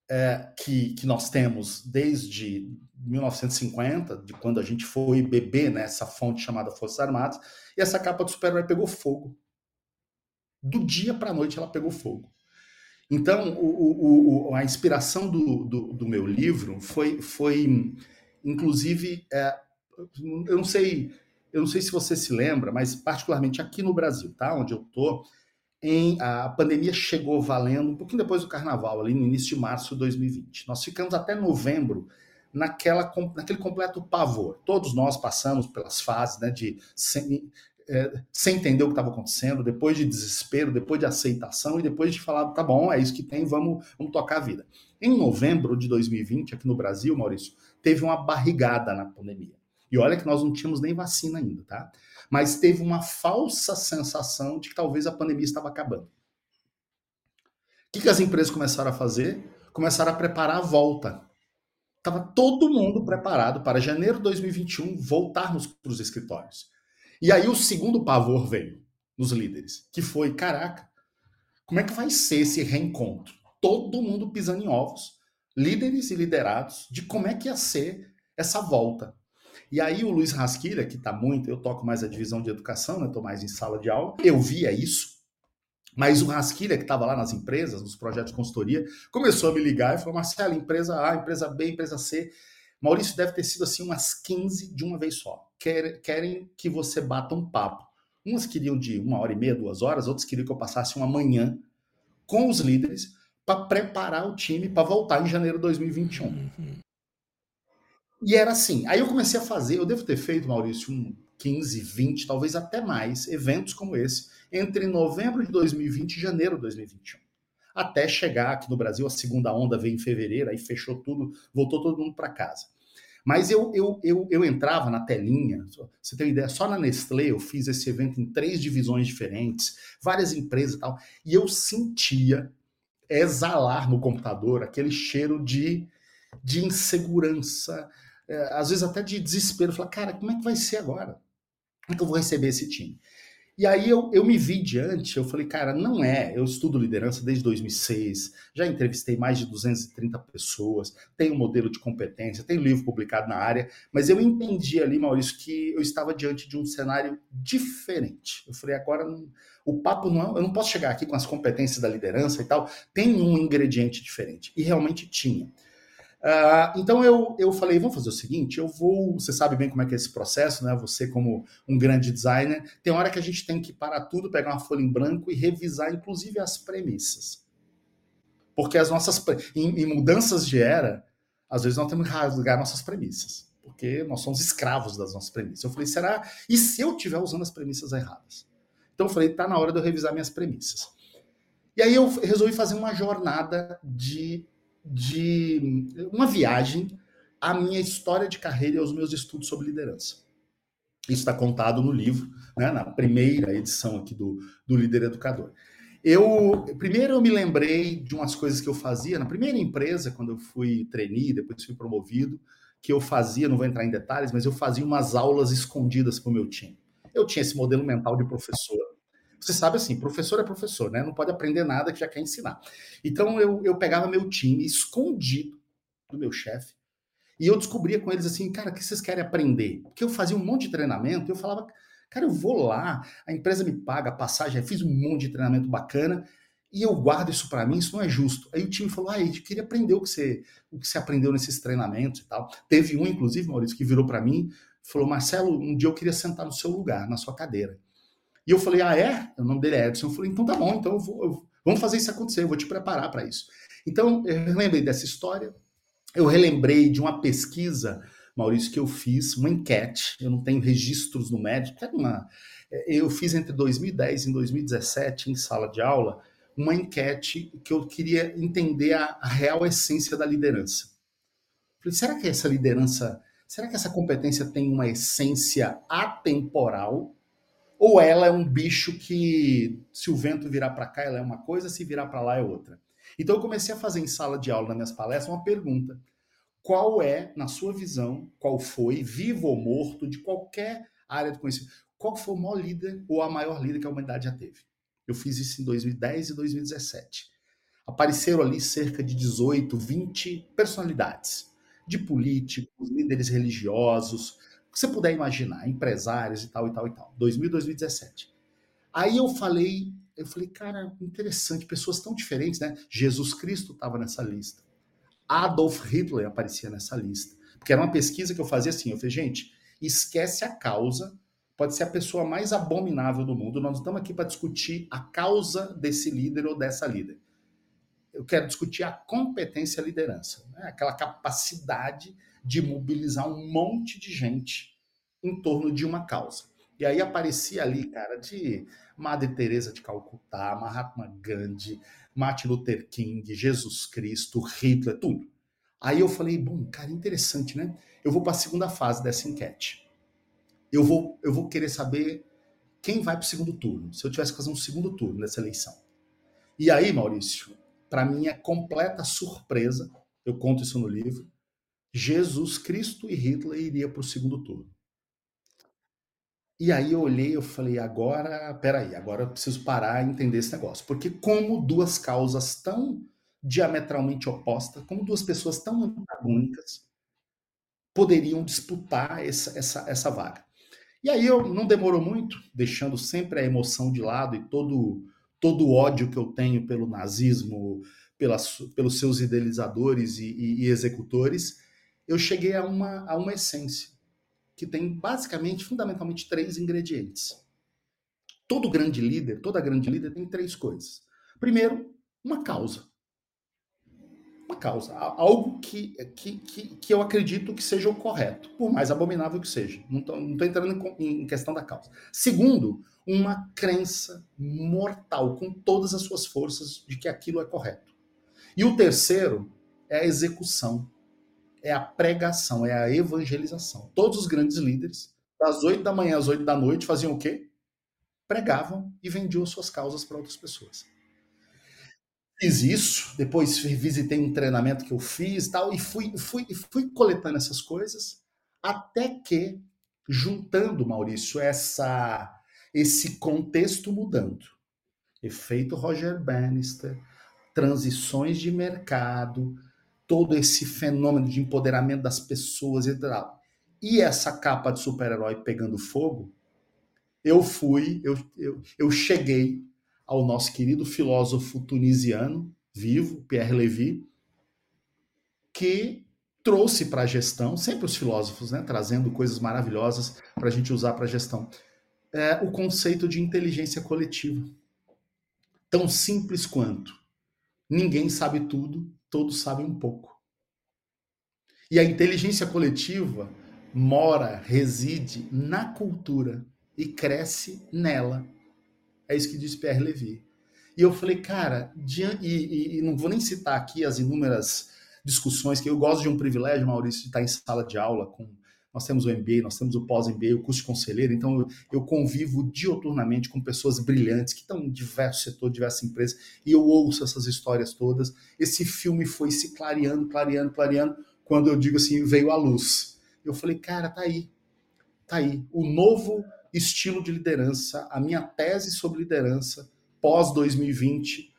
é, que, que nós temos desde 1950, de quando a gente foi beber nessa fonte chamada Forças Armadas, e essa capa de super-herói pegou fogo. Do dia para a noite ela pegou fogo. Então, o, o, a inspiração do, do, do, meu livro foi, foi inclusive, é, eu não sei, eu não sei se você se lembra, mas particularmente aqui no Brasil, tá? Onde eu tô, em, a pandemia chegou valendo um pouquinho depois do Carnaval, ali no início de março de 2020. Nós ficamos até novembro naquela, naquele completo pavor. Todos nós passamos pelas fases né, de é, sem entender o que estava acontecendo, depois de desespero, depois de aceitação e depois de falar, tá bom, é isso que tem, vamos, vamos tocar a vida. Em novembro de 2020, aqui no Brasil, Maurício, teve uma barrigada na pandemia. E olha que nós não tínhamos nem vacina ainda, tá? Mas teve uma falsa sensação de que talvez a pandemia estava acabando. O que, que as empresas começaram a fazer? Começaram a preparar a volta. Estava todo mundo preparado para janeiro de 2021 voltarmos para os escritórios. E aí o segundo pavor veio nos líderes, que foi, caraca, como é que vai ser esse reencontro? Todo mundo pisando em ovos, líderes e liderados, de como é que ia ser essa volta. E aí o Luiz Rasquilha, que está muito, eu toco mais a divisão de educação, né? Estou mais em sala de aula, eu via isso, mas o Rasquilha, que estava lá nas empresas, nos projetos de consultoria, começou a me ligar e falou: Marcelo, empresa A, empresa B, empresa C. Maurício deve ter sido assim umas 15 de uma vez só. Querem que você bata um papo. Umas queriam de uma hora e meia, duas horas, outros queriam que eu passasse uma manhã com os líderes para preparar o time para voltar em janeiro de 2021. Uhum. E era assim. Aí eu comecei a fazer, eu devo ter feito, Maurício, um 15, 20, talvez até mais, eventos como esse, entre novembro de 2020 e janeiro de 2021. Até chegar aqui no Brasil, a segunda onda veio em fevereiro, aí fechou tudo, voltou todo mundo para casa. Mas eu, eu, eu, eu entrava na telinha, você tem uma ideia, só na Nestlé eu fiz esse evento em três divisões diferentes, várias empresas e tal, e eu sentia exalar no computador aquele cheiro de, de insegurança, é, às vezes até de desespero, falar, cara, como é que vai ser agora? Como é que eu vou receber esse time? E aí eu, eu me vi diante, eu falei, cara, não é. Eu estudo liderança desde 2006, já entrevistei mais de 230 pessoas, tenho um modelo de competência, tenho livro publicado na área, mas eu entendi ali, Maurício, que eu estava diante de um cenário diferente. Eu falei, agora o papo não é, eu não posso chegar aqui com as competências da liderança e tal, tem um ingrediente diferente. E realmente tinha. Uh, então eu, eu falei, vamos fazer o seguinte, eu vou, você sabe bem como é que é esse processo, né? Você como um grande designer, tem hora que a gente tem que parar tudo, pegar uma folha em branco e revisar, inclusive as premissas, porque as nossas em, em mudanças de era, às vezes nós temos que rasgar nossas premissas, porque nós somos escravos das nossas premissas. Eu falei, será? E se eu estiver usando as premissas erradas? Então eu falei, tá na hora de eu revisar minhas premissas. E aí eu resolvi fazer uma jornada de de uma viagem à minha história de carreira e aos meus estudos sobre liderança. Isso está contado no livro, né, na primeira edição aqui do, do Líder Educador. Eu primeiro eu me lembrei de umas coisas que eu fazia na primeira empresa quando eu fui trainee, depois fui promovido, que eu fazia, não vou entrar em detalhes, mas eu fazia umas aulas escondidas para o meu time. Eu tinha esse modelo mental de professor você sabe assim, professor é professor, né? Não pode aprender nada que já quer ensinar. Então eu, eu pegava meu time escondido do meu chefe e eu descobria com eles assim, cara, o que vocês querem aprender? Porque eu fazia um monte de treinamento e eu falava, cara, eu vou lá, a empresa me paga a passagem, fiz um monte de treinamento bacana e eu guardo isso para mim, isso não é justo. Aí o time falou, ah, eu queria aprender o que você, o que você aprendeu nesses treinamentos e tal. Teve um, inclusive, Maurício, que virou para mim, falou, Marcelo, um dia eu queria sentar no seu lugar, na sua cadeira. E eu falei, ah, é? O nome dele é Edson. Eu falei, então tá bom, então eu vou, eu, vamos fazer isso acontecer, eu vou te preparar para isso. Então, eu lembrei dessa história, eu relembrei de uma pesquisa, Maurício, que eu fiz, uma enquete, eu não tenho registros no médico, uma, eu fiz entre 2010 e 2017, em sala de aula, uma enquete que eu queria entender a, a real essência da liderança. Falei, será que essa liderança, será que essa competência tem uma essência atemporal ou ela é um bicho que, se o vento virar para cá, ela é uma coisa, se virar para lá é outra. Então eu comecei a fazer em sala de aula, nas minhas palestras, uma pergunta. Qual é, na sua visão, qual foi, vivo ou morto, de qualquer área de conhecimento, qual foi o maior líder ou a maior líder que a humanidade já teve? Eu fiz isso em 2010 e 2017. Apareceram ali cerca de 18, 20 personalidades, de políticos, líderes religiosos, que você puder imaginar, empresários e tal e tal e tal. 2000 2017. Aí eu falei, eu falei, cara, interessante, pessoas tão diferentes, né? Jesus Cristo estava nessa lista. Adolf Hitler aparecia nessa lista. Porque era uma pesquisa que eu fazia assim, eu falei, gente, esquece a causa, pode ser a pessoa mais abominável do mundo, nós estamos aqui para discutir a causa desse líder ou dessa líder. Eu quero discutir a competência e a liderança, né? aquela capacidade de mobilizar um monte de gente em torno de uma causa. E aí aparecia ali, cara, de Madre Teresa de Calcutá, Mahatma Gandhi, Martin Luther King, Jesus Cristo, Hitler, tudo. Aí eu falei, bom, cara, interessante, né? Eu vou para a segunda fase dessa enquete. Eu vou, eu vou querer saber quem vai para o segundo turno, se eu tivesse que fazer um segundo turno nessa eleição. E aí, Maurício, para minha completa surpresa, eu conto isso no livro, Jesus Cristo e Hitler iria para o segundo turno. E aí eu olhei, eu falei, agora, peraí, agora eu preciso parar e entender esse negócio. Porque como duas causas tão diametralmente opostas, como duas pessoas tão antagônicas, poderiam disputar essa, essa, essa vaga. E aí eu não demorou muito, deixando sempre a emoção de lado e todo, todo o ódio que eu tenho pelo nazismo, pelas, pelos seus idealizadores e, e, e executores, eu cheguei a uma, a uma essência que tem basicamente, fundamentalmente, três ingredientes. Todo grande líder, toda grande líder tem três coisas. Primeiro, uma causa. Uma causa. Algo que, que, que, que eu acredito que seja o correto, por mais abominável que seja. Não estou entrando em, em questão da causa. Segundo, uma crença mortal, com todas as suas forças, de que aquilo é correto. E o terceiro é a execução é a pregação, é a evangelização. Todos os grandes líderes, das 8 da manhã às 8 da noite, faziam o quê? Pregavam e vendiam suas causas para outras pessoas. Fiz isso, depois visitei um treinamento que eu fiz tal, e fui, fui, fui coletando essas coisas, até que, juntando, Maurício, essa, esse contexto mudando, efeito Roger Bannister, transições de mercado, todo esse fenômeno de empoderamento das pessoas e tal. E essa capa de super-herói pegando fogo, eu fui, eu, eu, eu cheguei ao nosso querido filósofo tunisiano, vivo, Pierre Levy, que trouxe para a gestão, sempre os filósofos, né, trazendo coisas maravilhosas para a gente usar para a gestão, é, o conceito de inteligência coletiva. Tão simples quanto ninguém sabe tudo, todos sabem um pouco. E a inteligência coletiva mora, reside na cultura e cresce nela. É isso que diz Pierre Levy. E eu falei, cara, e, e, e, não vou nem citar aqui as inúmeras discussões, que eu gosto de um privilégio, Maurício, de estar em sala de aula com. Nós temos o MBA, nós temos o pós-MBA, o curso de conselheiro, então eu, eu, convivo dioturnamente com pessoas brilhantes que estão em diversos setores, diversas empresas, e eu ouço essas histórias todas. Esse filme foi se clareando, clareando, clareando, quando eu digo assim, veio à luz. Eu falei, cara, tá aí. Tá aí. O novo estilo de liderança, a minha tese sobre liderança pós 2020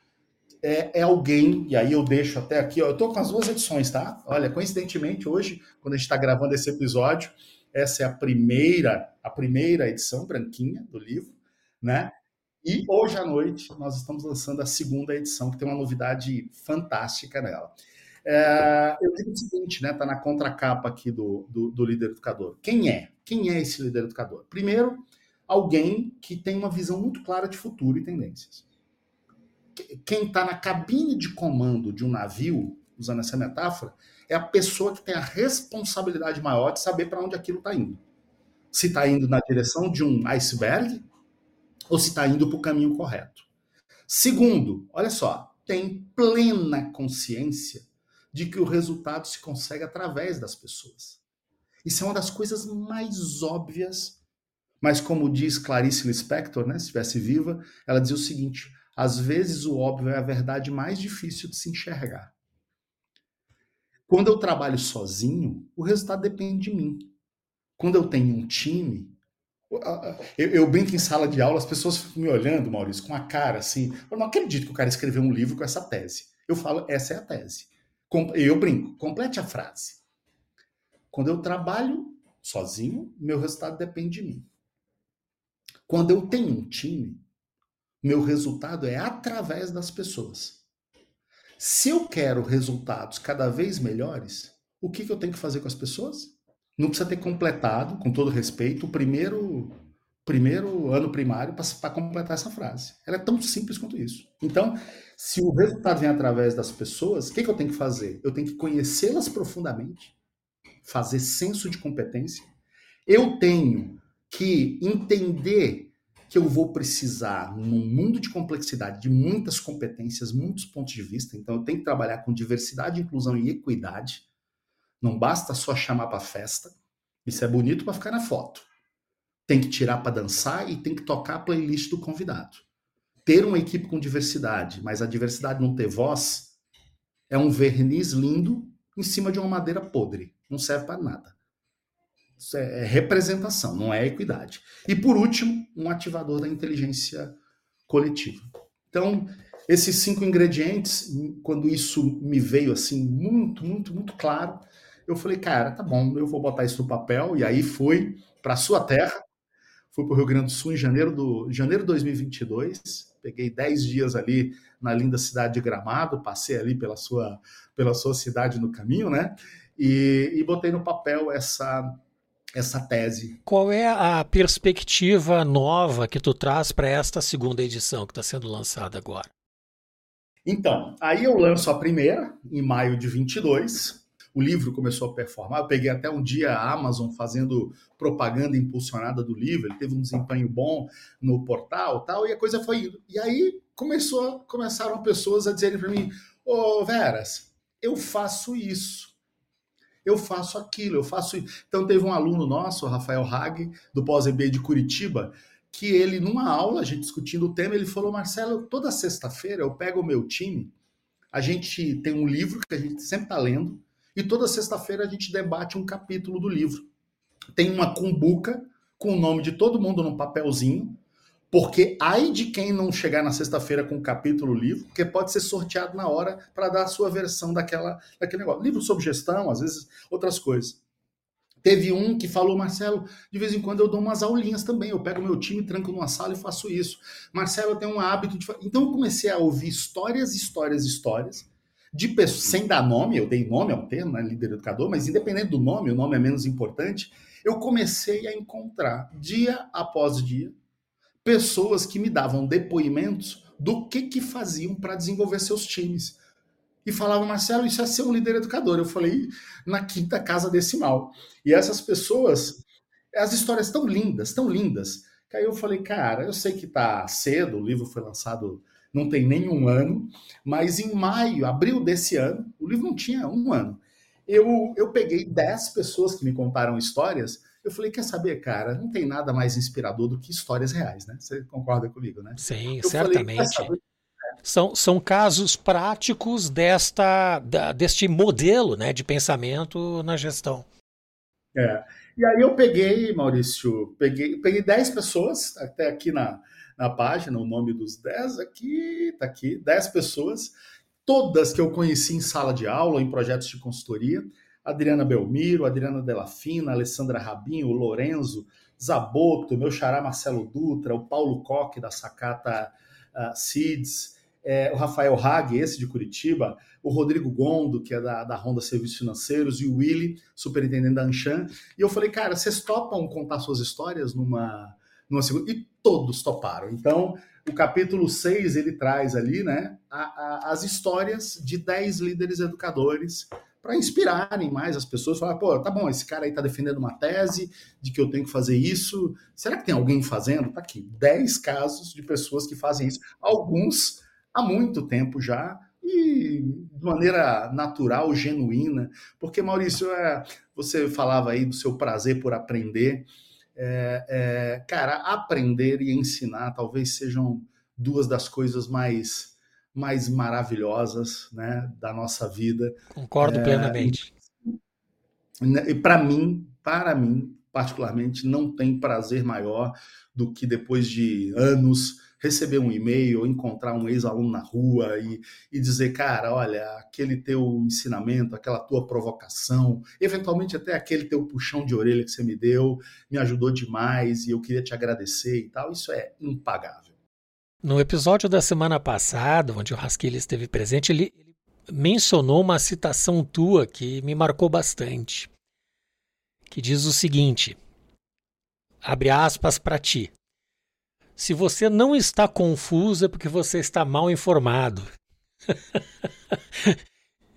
é, é, alguém, e aí eu deixo até aqui, ó, eu tô com as duas edições, tá? Olha, coincidentemente, hoje, quando a gente está gravando esse episódio, essa é a primeira, a primeira edição branquinha do livro, né? E hoje à noite nós estamos lançando a segunda edição, que tem uma novidade fantástica nela. É, eu digo o seguinte, né? Tá na contracapa aqui do, do, do, líder educador. Quem é? Quem é esse líder educador? Primeiro, alguém que tem uma visão muito clara de futuro e tendências. Quem está na cabine de comando de um navio, usando essa metáfora, é a pessoa que tem a responsabilidade maior de saber para onde aquilo está indo. Se está indo na direção de um iceberg ou se está indo para o caminho correto. Segundo, olha só, tem plena consciência de que o resultado se consegue através das pessoas. Isso é uma das coisas mais óbvias, mas como diz Clarice Lispector, né, se estivesse viva, ela dizia o seguinte: Às vezes o óbvio é a verdade mais difícil de se enxergar. Quando eu trabalho sozinho, o resultado depende de mim. Quando eu tenho um time, eu, eu, brinco em sala de aula, as pessoas ficam me olhando, Maurício, com a cara assim. Eu não acredito que o cara escreveu um livro com essa tese. Eu falo, essa é a tese. Eu brinco, complete a frase. Quando eu trabalho sozinho, meu resultado depende de mim. Quando eu tenho um time, meu resultado é através das pessoas. Se eu quero resultados cada vez melhores, o que, que eu tenho que fazer com as pessoas? Não precisa ter completado, com todo respeito, o primeiro, primeiro ano primário para completar essa frase. Ela é tão simples quanto isso. Então, se o resultado vem através das pessoas, o que, que eu tenho que fazer? Eu tenho que conhecê-las profundamente, fazer senso de competência. Eu tenho que entender que eu vou precisar, num mundo de complexidade, de muitas competências, muitos pontos de vista. Então, eu tenho que trabalhar com diversidade, inclusão e equidade. Não basta só chamar para festa. Isso é bonito para ficar na foto. Tem que tirar para dançar e tem que tocar a playlist do convidado. Ter uma equipe com diversidade, mas a diversidade não ter voz, é um verniz lindo em cima de uma madeira podre. Não serve para nada. É, é representação, não é equidade. E por último, um ativador da inteligência coletiva. Então, esses cinco ingredientes, quando isso me veio assim muito, muito, muito claro, eu falei, cara, tá bom, eu vou botar isso no papel. E aí fui para a sua terra, fui para o Rio Grande do Sul em janeiro, do, janeiro de 2022. Peguei 10 dias ali na linda cidade de Gramado, passei ali pela sua, pela sua cidade no caminho, né? E, e botei no papel essa, essa tese. Qual é a perspectiva nova que tu traz para esta segunda edição que está sendo lançada agora? Então, aí eu lanço a primeira, em maio de 22, o livro começou a performar. Eu peguei até um dia a Amazon fazendo propaganda impulsionada do livro, ele teve um desempenho bom no portal tal, e a coisa foi indo. E aí começou, começaram pessoas a dizerem para mim: Ô oh, Veras, eu faço isso. Eu faço aquilo, eu faço. Então teve um aluno nosso, Rafael Hag, do pós-EB de Curitiba, que ele, numa aula, a gente discutindo o tema, ele falou: Marcelo, toda sexta-feira eu pego o meu time, a gente tem um livro que a gente sempre está lendo, e toda sexta-feira a gente debate um capítulo do livro. Tem uma cumbuca com o nome de todo mundo num papelzinho, porque ai de quem não chegar na sexta-feira com o capítulo livro, porque pode ser sorteado na hora para dar a sua versão daquela, daquele negócio. Livro sobre gestão, às vezes outras coisas. Teve um que falou, Marcelo, de vez em quando eu dou umas aulinhas também. Eu pego meu time, tranco numa sala e faço isso. Marcelo, eu tenho um hábito de. Então eu comecei a ouvir histórias, histórias, histórias de pessoas, sem dar nome, eu dei nome ao termo, né, líder educador, mas independente do nome, o nome é menos importante, eu comecei a encontrar, dia após dia, pessoas que me davam depoimentos do que, que faziam para desenvolver seus times. E falavam, Marcelo, isso é ser um líder educador. Eu falei, na quinta casa decimal. E essas pessoas, as histórias tão lindas, tão lindas, que aí eu falei, cara, eu sei que tá cedo, o livro foi lançado não tem nenhum ano, mas em maio, abril desse ano, o livro não tinha um ano. Eu, eu peguei 10 pessoas que me contaram histórias. Eu falei, quer saber, cara, não tem nada mais inspirador do que histórias reais, né? Você concorda comigo, né? Sim, eu certamente. Falei, são, são casos práticos desta, da, deste modelo né, de pensamento na gestão. É. E aí eu peguei, Maurício, peguei, peguei 10 pessoas, até aqui na, na página o nome dos 10 aqui, tá aqui, 10 pessoas, todas que eu conheci em sala de aula, em projetos de consultoria, Adriana Belmiro, Adriana Delafina, Alessandra Rabinho, Lorenzo, Zaboto, meu xará Marcelo Dutra, o Paulo Coque da Sacata uh, Seeds, é, o Rafael Hag, esse de Curitiba, o Rodrigo Gondo, que é da, da Honda Serviços Financeiros, e o Willy, superintendente da Anshan. E eu falei, cara, vocês topam contar suas histórias numa, numa segunda? E todos toparam. Então, o capítulo 6, ele traz ali, né, a, a, as histórias de 10 líderes educadores para inspirarem mais as pessoas, falar, pô, tá bom, esse cara aí tá defendendo uma tese de que eu tenho que fazer isso. Será que tem alguém fazendo? Tá aqui, 10 casos de pessoas que fazem isso. Alguns há muito tempo já, e de maneira natural, genuína, porque Maurício, é, você falava aí do seu prazer por aprender, é, é, cara, aprender e ensinar talvez sejam duas das coisas mais mais maravilhosas né, da nossa vida. Concordo é, plenamente. E, e para mim, para mim, particularmente, não tem prazer maior do que depois de anos receber um e-mail, encontrar um ex-aluno na rua e, e dizer, cara, olha, aquele teu ensinamento, aquela tua provocação, eventualmente até aquele teu puxão de orelha que você me deu, me ajudou demais e eu queria te agradecer e tal, isso é impagável. No episódio da semana passada, onde o Rasquilha esteve presente, ele mencionou uma citação tua que me marcou bastante, que diz o seguinte: abre aspas para ti. Se você não está confuso é porque você está mal informado.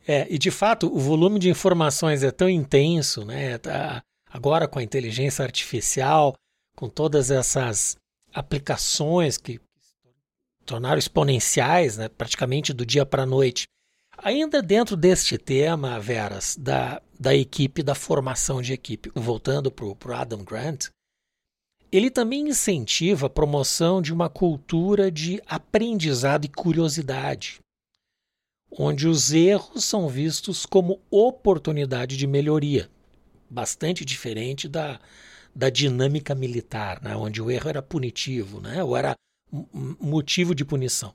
é, e de fato, o volume de informações é tão intenso, né? Tá, agora com a inteligência artificial, com todas essas aplicações que tornaram exponenciais, né, praticamente do dia para a noite. Ainda dentro deste tema, Veras, da, da equipe, da formação de equipe, voltando para o Adam Grant, ele também incentiva a promoção de uma cultura de aprendizado e curiosidade, onde os erros são vistos como oportunidade de melhoria, bastante diferente da, da dinâmica militar, né, onde o erro era punitivo, né, ou era motivo de punição.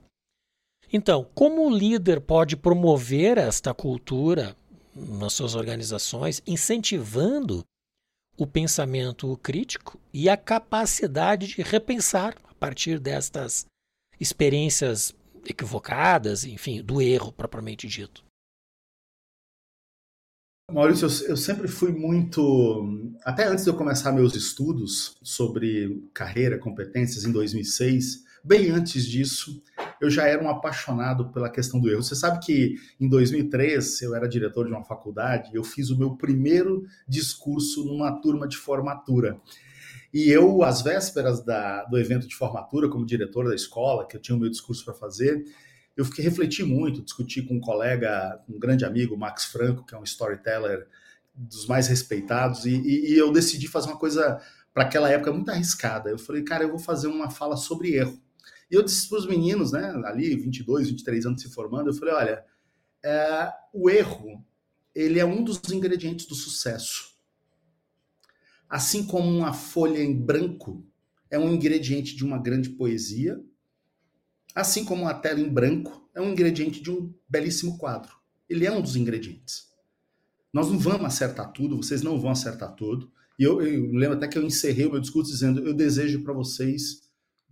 Então, como o líder pode promover esta cultura nas suas organizações, incentivando o pensamento crítico e a capacidade de repensar a partir destas experiências equivocadas, enfim, do erro propriamente dito. Maurício, eu sempre fui muito. Até antes de eu começar meus estudos sobre carreira, competências em 2006, bem antes disso, eu já era um apaixonado pela questão do erro. Você sabe que em 2003 eu era diretor de uma faculdade, eu fiz o meu primeiro discurso numa turma de formatura. E eu, às vésperas da, do evento de formatura, como diretor da escola, que eu tinha o meu discurso para fazer, eu fiquei refleti muito, discuti com um colega, um grande amigo, Max Franco, que é um storyteller dos mais respeitados, e, e, e eu decidi fazer uma coisa para aquela época muito arriscada. Eu falei, cara, eu vou fazer uma fala sobre erro. E eu disse para os meninos, né, ali, 22, 23 anos se formando, eu falei: olha, é, o erro, ele é um dos ingredientes do sucesso. Assim como uma folha em branco é um ingrediente de uma grande poesia, assim como uma tela em branco é um ingrediente de um belíssimo quadro. Ele é um dos ingredientes. Nós não vamos acertar tudo, vocês não vão acertar tudo. E eu, eu lembro até que eu encerrei o meu discurso dizendo: eu desejo para vocês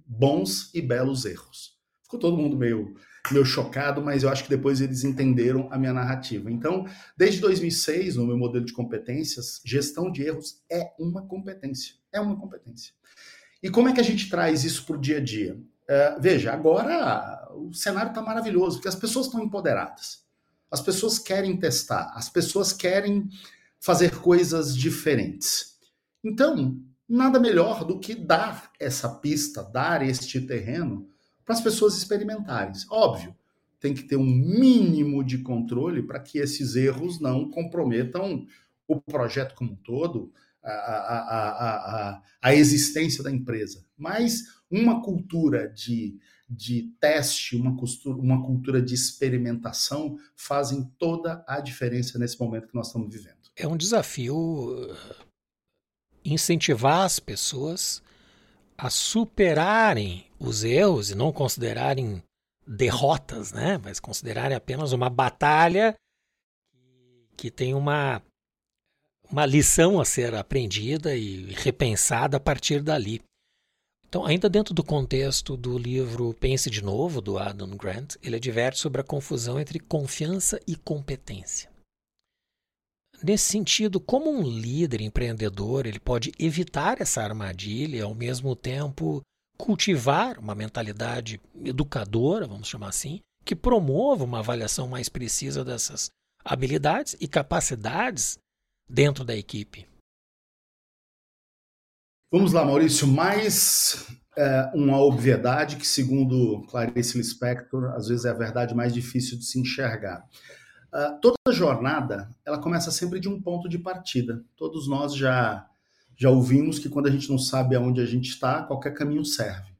bons e belos erros. Ficou todo mundo meio, meio chocado, mas eu acho que depois eles entenderam a minha narrativa. Então, desde 2006, no meu modelo de competências, gestão de erros é uma competência. É uma competência. E como é que a gente traz isso para o dia a dia? Uh, veja, agora o cenário está maravilhoso, porque as pessoas estão empoderadas. As pessoas querem testar, as pessoas querem fazer coisas diferentes. Então, nada melhor do que dar essa pista, dar este terreno para as pessoas experimentarem. Óbvio, tem que ter um mínimo de controle para que esses erros não comprometam o projeto como um todo, a, a, a, a, existência da empresa. Mas uma cultura de, de teste, uma, costura, uma cultura de experimentação fazem toda a diferença nesse momento que nós estamos vivendo. É um desafio incentivar as pessoas a superarem os erros e não considerarem derrotas, né? mas considerarem apenas uma batalha que tem uma, uma lição a ser aprendida e repensada a partir dali. Então, ainda dentro do contexto do livro Pense de Novo, do Adam Grant, ele adverte sobre a confusão entre confiança e competência. Nesse sentido, como um líder empreendedor, ele pode evitar essa armadilha e, ao mesmo tempo, cultivar uma mentalidade educadora, vamos chamar assim, que promova uma avaliação mais precisa dessas habilidades e capacidades dentro da equipe. Vamos lá, Maurício. Mais é, uma obviedade que, segundo Clarice Lispector, às vezes é a verdade mais difícil de se enxergar. Uh, toda jornada ela começa sempre de um ponto de partida. Todos nós já já ouvimos que quando a gente não sabe aonde a gente está, qualquer caminho serve.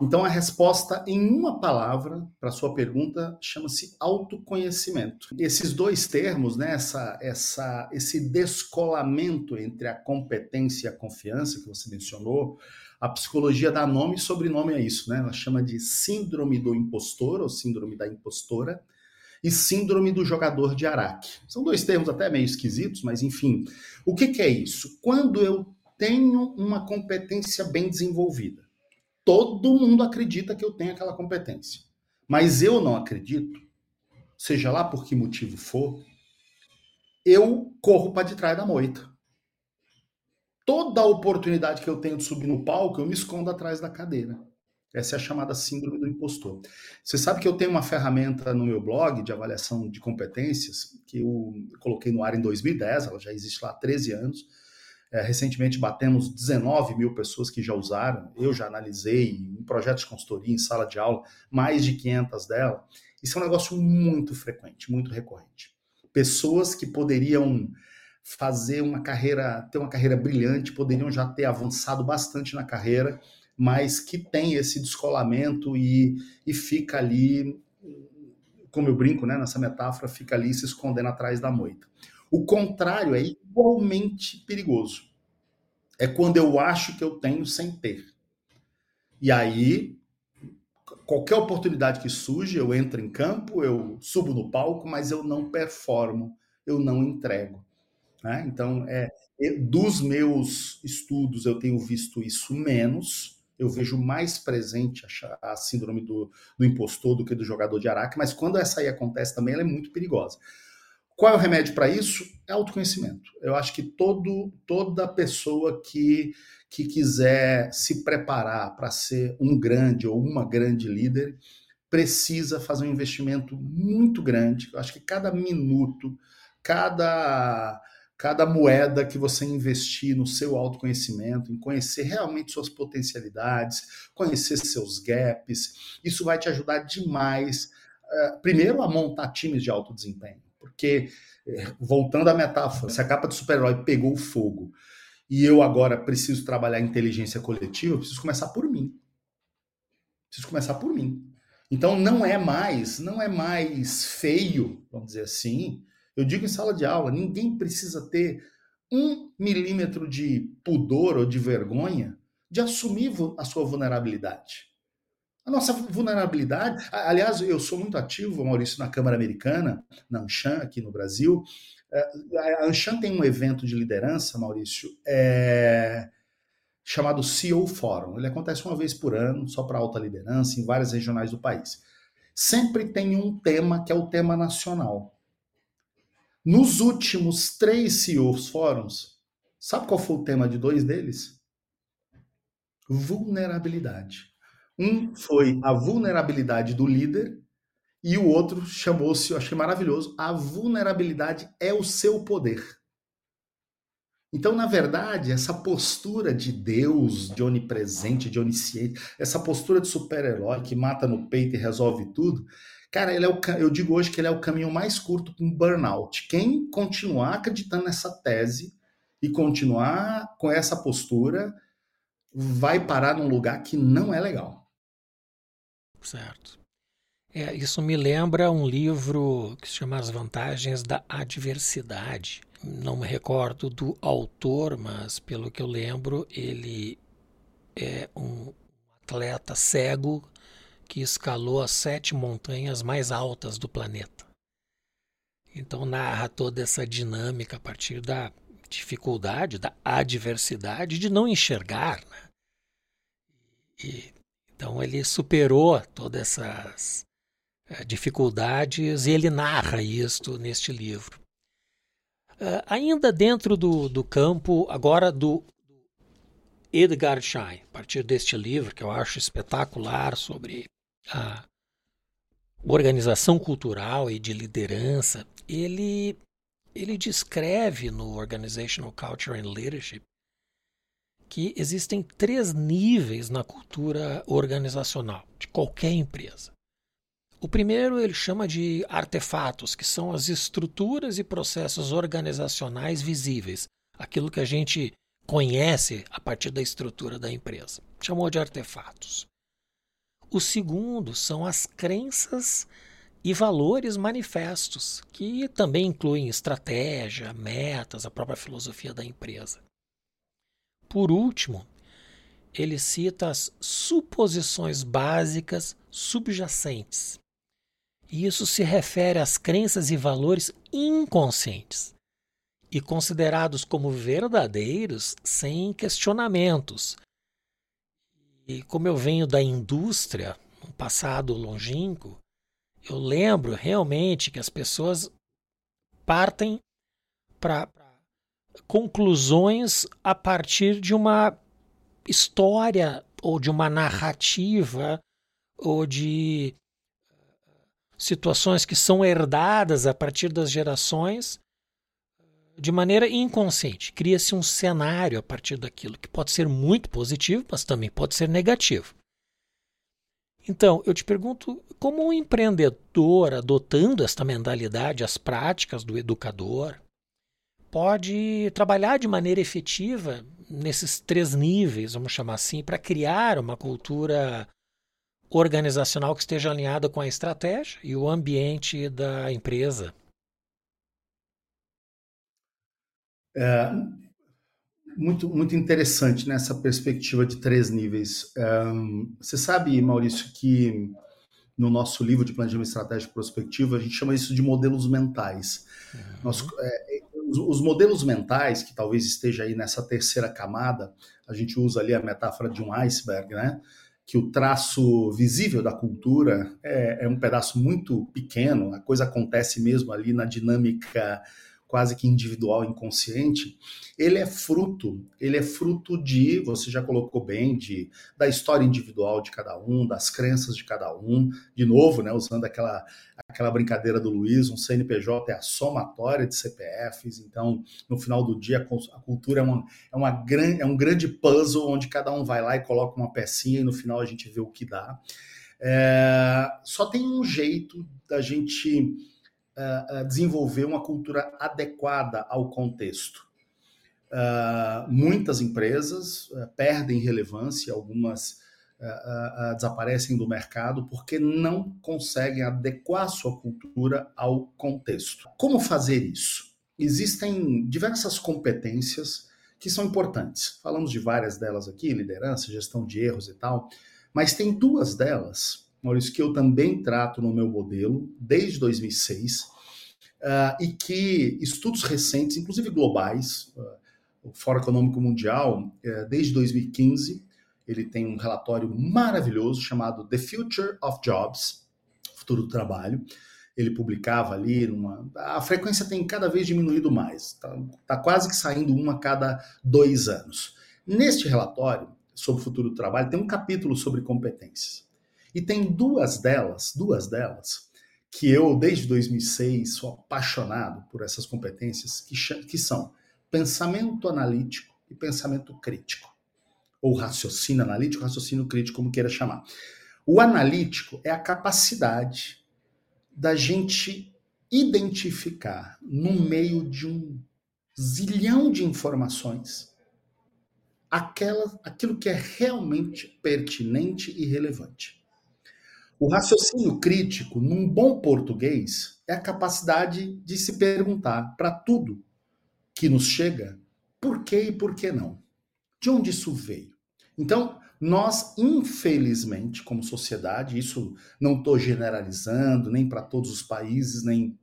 Então a resposta em uma palavra para sua pergunta chama-se autoconhecimento. Esses dois termos, né, essa, essa, esse descolamento entre a competência e a confiança que você mencionou, a psicologia dá nome e sobrenome a isso, né? Ela chama de síndrome do impostor ou síndrome da impostora e síndrome do jogador de araque. São dois termos até meio esquisitos, mas enfim. O que, que é isso? Quando eu tenho uma competência bem desenvolvida, todo mundo acredita que eu tenho aquela competência, mas eu não acredito, seja lá por que motivo for, eu corro para de trás da moita. Toda oportunidade que eu tenho de subir no palco, eu me escondo atrás da cadeira. Essa é a chamada síndrome do impostor. Você sabe que eu tenho uma ferramenta no meu blog de avaliação de competências, que eu coloquei no ar em 2010, ela já existe lá há 13 anos. É, recentemente batemos 19 mil pessoas que já usaram. Eu já analisei em projetos de consultoria, em sala de aula, mais de 500 dela. Isso é um negócio muito frequente, muito recorrente. Pessoas que poderiam fazer uma carreira, ter uma carreira brilhante, poderiam já ter avançado bastante na carreira, mas que tem esse descolamento e, e fica ali, como eu brinco né, nessa metáfora, fica ali se escondendo atrás da moita. O contrário é igualmente perigoso. É quando eu acho que eu tenho sem ter. E aí, qualquer oportunidade que surge, eu entro em campo, eu subo no palco, mas eu não performo, eu não entrego. Né? Então, é, dos meus estudos, eu tenho visto isso menos, eu vejo mais presente a, a síndrome do, do, impostor do que do jogador de araque, mas quando essa aí acontece também, ela é muito perigosa. Qual é o remédio para isso? É autoconhecimento. Eu acho que todo, toda pessoa que, que quiser se preparar para ser um grande ou uma grande líder precisa fazer um investimento muito grande. Eu acho que cada minuto, cada cada moeda que você investir no seu autoconhecimento, em conhecer realmente suas potencialidades, conhecer seus gaps, isso vai te ajudar demais, uh, primeiro, a montar times de alto desempenho. Porque, eh, voltando à metáfora, se a capa de super-herói pegou fogo e eu agora preciso trabalhar inteligência coletiva, eu preciso começar por mim. Preciso começar por mim. Então não é mais, não é mais feio, vamos dizer assim, eu digo em sala de aula, ninguém precisa ter um milímetro de pudor ou de vergonha de assumir a sua vulnerabilidade. A nossa vulnerabilidade, aliás, eu sou muito ativo, Maurício, na Câmara Americana, na Anshan, aqui no Brasil. É, a Anshan tem um evento de liderança, Maurício, é, chamado CEO Forum. Ele acontece uma vez por ano, só para alta liderança, em várias regionais do país. Sempre tem um tema que é o tema nacional. Nos últimos três CEOs fóruns, sabe qual foi o tema de dois deles? Vulnerabilidade. Um foi a vulnerabilidade do líder e o outro chamou-se, eu achei maravilhoso, a vulnerabilidade é o seu poder. Então, na verdade, essa postura de Deus, de onipresente, de onisciente, essa postura de super-herói que mata no peito e resolve tudo, Cara, ele é o, eu digo hoje que ele é o caminho mais curto para um burnout. Quem continuar acreditando nessa tese e continuar com essa postura vai parar num lugar que não é legal. Certo. É, isso me lembra um livro que se chama As Vantagens da Adversidade. Não me recordo do autor, mas pelo que eu lembro, ele é um atleta cego que escalou as sete montanhas mais altas do planeta. Então narra toda essa dinâmica a partir da dificuldade, da adversidade de não enxergar. Né? E, então ele superou todas essas uh, dificuldades e ele narra isto neste livro. Uh, ainda dentro do, do campo, agora do Edgar Schein, a partir deste livro que eu acho espetacular sobre a organização cultural e de liderança, ele, ele descreve no Organizational Culture and Leadership que existem três níveis na cultura organizacional de qualquer empresa. O primeiro ele chama de artefatos, que são as estruturas e processos organizacionais visíveis, aquilo que a gente conhece a partir da estrutura da empresa. Chamou de artefatos. O segundo são as crenças e valores manifestos, que também incluem estratégia, metas, a própria filosofia da empresa. Por último, ele cita as suposições básicas subjacentes. E isso se refere às crenças e valores inconscientes e considerados como verdadeiros sem questionamentos. E como eu venho da indústria, um passado longínquo, eu lembro realmente que as pessoas partem para conclusões a partir de uma história ou de uma narrativa ou de situações que são herdadas a partir das gerações de maneira inconsciente. Cria-se um cenário a partir daquilo que pode ser muito positivo, mas também pode ser negativo. Então, eu te pergunto, como um empreendedor adotando esta mentalidade, as práticas do educador, pode trabalhar de maneira efetiva nesses três níveis, vamos chamar assim, para criar uma cultura organizacional que esteja alinhada com a estratégia e o ambiente da empresa? É, muito, muito interessante nessa perspectiva de três níveis. Um, você sabe, Maurício, que no nosso livro de planejamento estratégico prospectivo a gente chama isso de modelos mentais. Uhum. Nós, é, os, os, modelos mentais, que talvez esteja aí nessa terceira camada, a gente usa ali a metáfora de um iceberg, né? Que o traço visível da cultura é, é um pedaço muito pequeno, a coisa acontece mesmo ali na dinâmica quase que individual, inconsciente, ele é fruto, ele é fruto de, você já colocou bem, de da história individual de cada um, das crenças de cada um, de novo, né, usando aquela aquela brincadeira do Luiz, um CNPJ é a somatória de CPFs, então no final do dia a cultura é, uma, é, uma gran, é um grande puzzle onde cada um vai lá e coloca uma pecinha e no final a gente vê o que dá. É, só tem um jeito da gente desenvolver uma cultura adequada ao contexto. Uh, muitas empresas uh, perdem relevância, algumas uh, desaparecem do mercado porque não conseguem adequar sua cultura ao contexto. Como fazer isso? Existem diversas competências que são importantes. Falamos de várias delas aqui, liderança, gestão de erros e tal, mas tem duas delas Maurício, que eu também trato no meu modelo desde 2006 uh, ah, e que estudos recentes, inclusive globais, uh, o Fórum Econômico Mundial, uh, desde 2015, ele tem um relatório maravilhoso chamado The Future of Jobs, Futuro do Trabalho. Ele publicava ali, numa... a frequência tem cada vez diminuído mais, está tá quase que saindo uma a cada dois anos. Neste relatório sobre o futuro do trabalho, tem um capítulo sobre competências. E tem duas delas, duas delas, que eu, desde 2006, sou apaixonado por essas competências, que, que são pensamento analítico e pensamento crítico. Ou raciocínio analítico, raciocínio crítico, como queira chamar. O analítico é a capacidade da gente identificar no meio de um zilhão de informações aquela, aquilo que é realmente pertinente e relevante. O raciocínio crítico, num bom português, é a capacidade de se perguntar para tudo que nos chega por que e por que não. De onde isso veio? Então, nós, infelizmente, como sociedade, isso não estou generalizando, nem para todos os países, nem,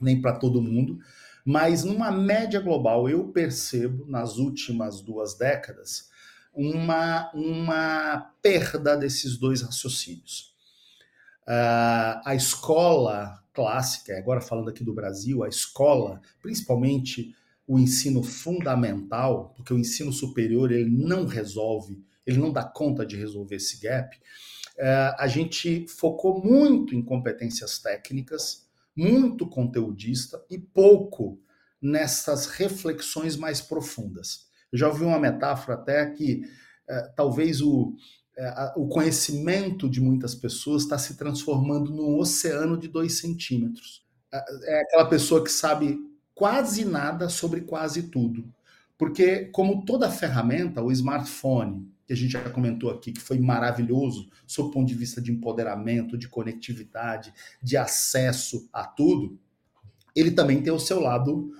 nem para todo mundo, mas numa média global, eu percebo, nas últimas duas décadas, uma, uma perda desses dois raciocínios. Uh, a escola clássica, agora falando aqui do Brasil, a escola, principalmente o ensino fundamental, porque o ensino superior ele não resolve, ele não dá conta de resolver esse gap. Uh, a gente focou muito em competências técnicas, muito conteudista e pouco nessas reflexões mais profundas. Eu já ouvi uma metáfora até que uh, talvez o, é, o conhecimento de muitas pessoas está se transformando num oceano de dois centímetros. É, é aquela pessoa que sabe quase nada sobre quase tudo. Porque, como toda ferramenta, o smartphone, que a gente já comentou aqui, que foi maravilhoso, sob o ponto de vista de empoderamento, de conectividade, de acesso a tudo, ele também tem o seu lado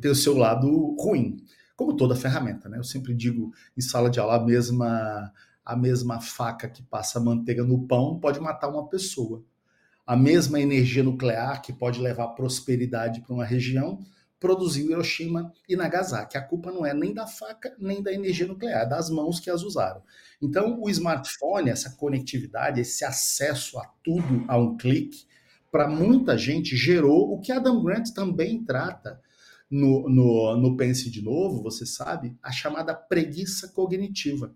tem o seu lado ruim, como toda ferramenta, né? Eu sempre digo em sala de aula a mesma a mesma faca que passa manteiga no pão pode matar uma pessoa. A mesma energia nuclear que pode levar prosperidade para uma região produziu Hiroshima e Nagasaki. A culpa não é nem da faca, nem da energia nuclear, é das mãos que as usaram. Então, o smartphone, essa conectividade, esse acesso a tudo a um clique, para muita gente gerou o que Adam Grant também trata no, no, no Pense de Novo, você sabe, a chamada preguiça cognitiva.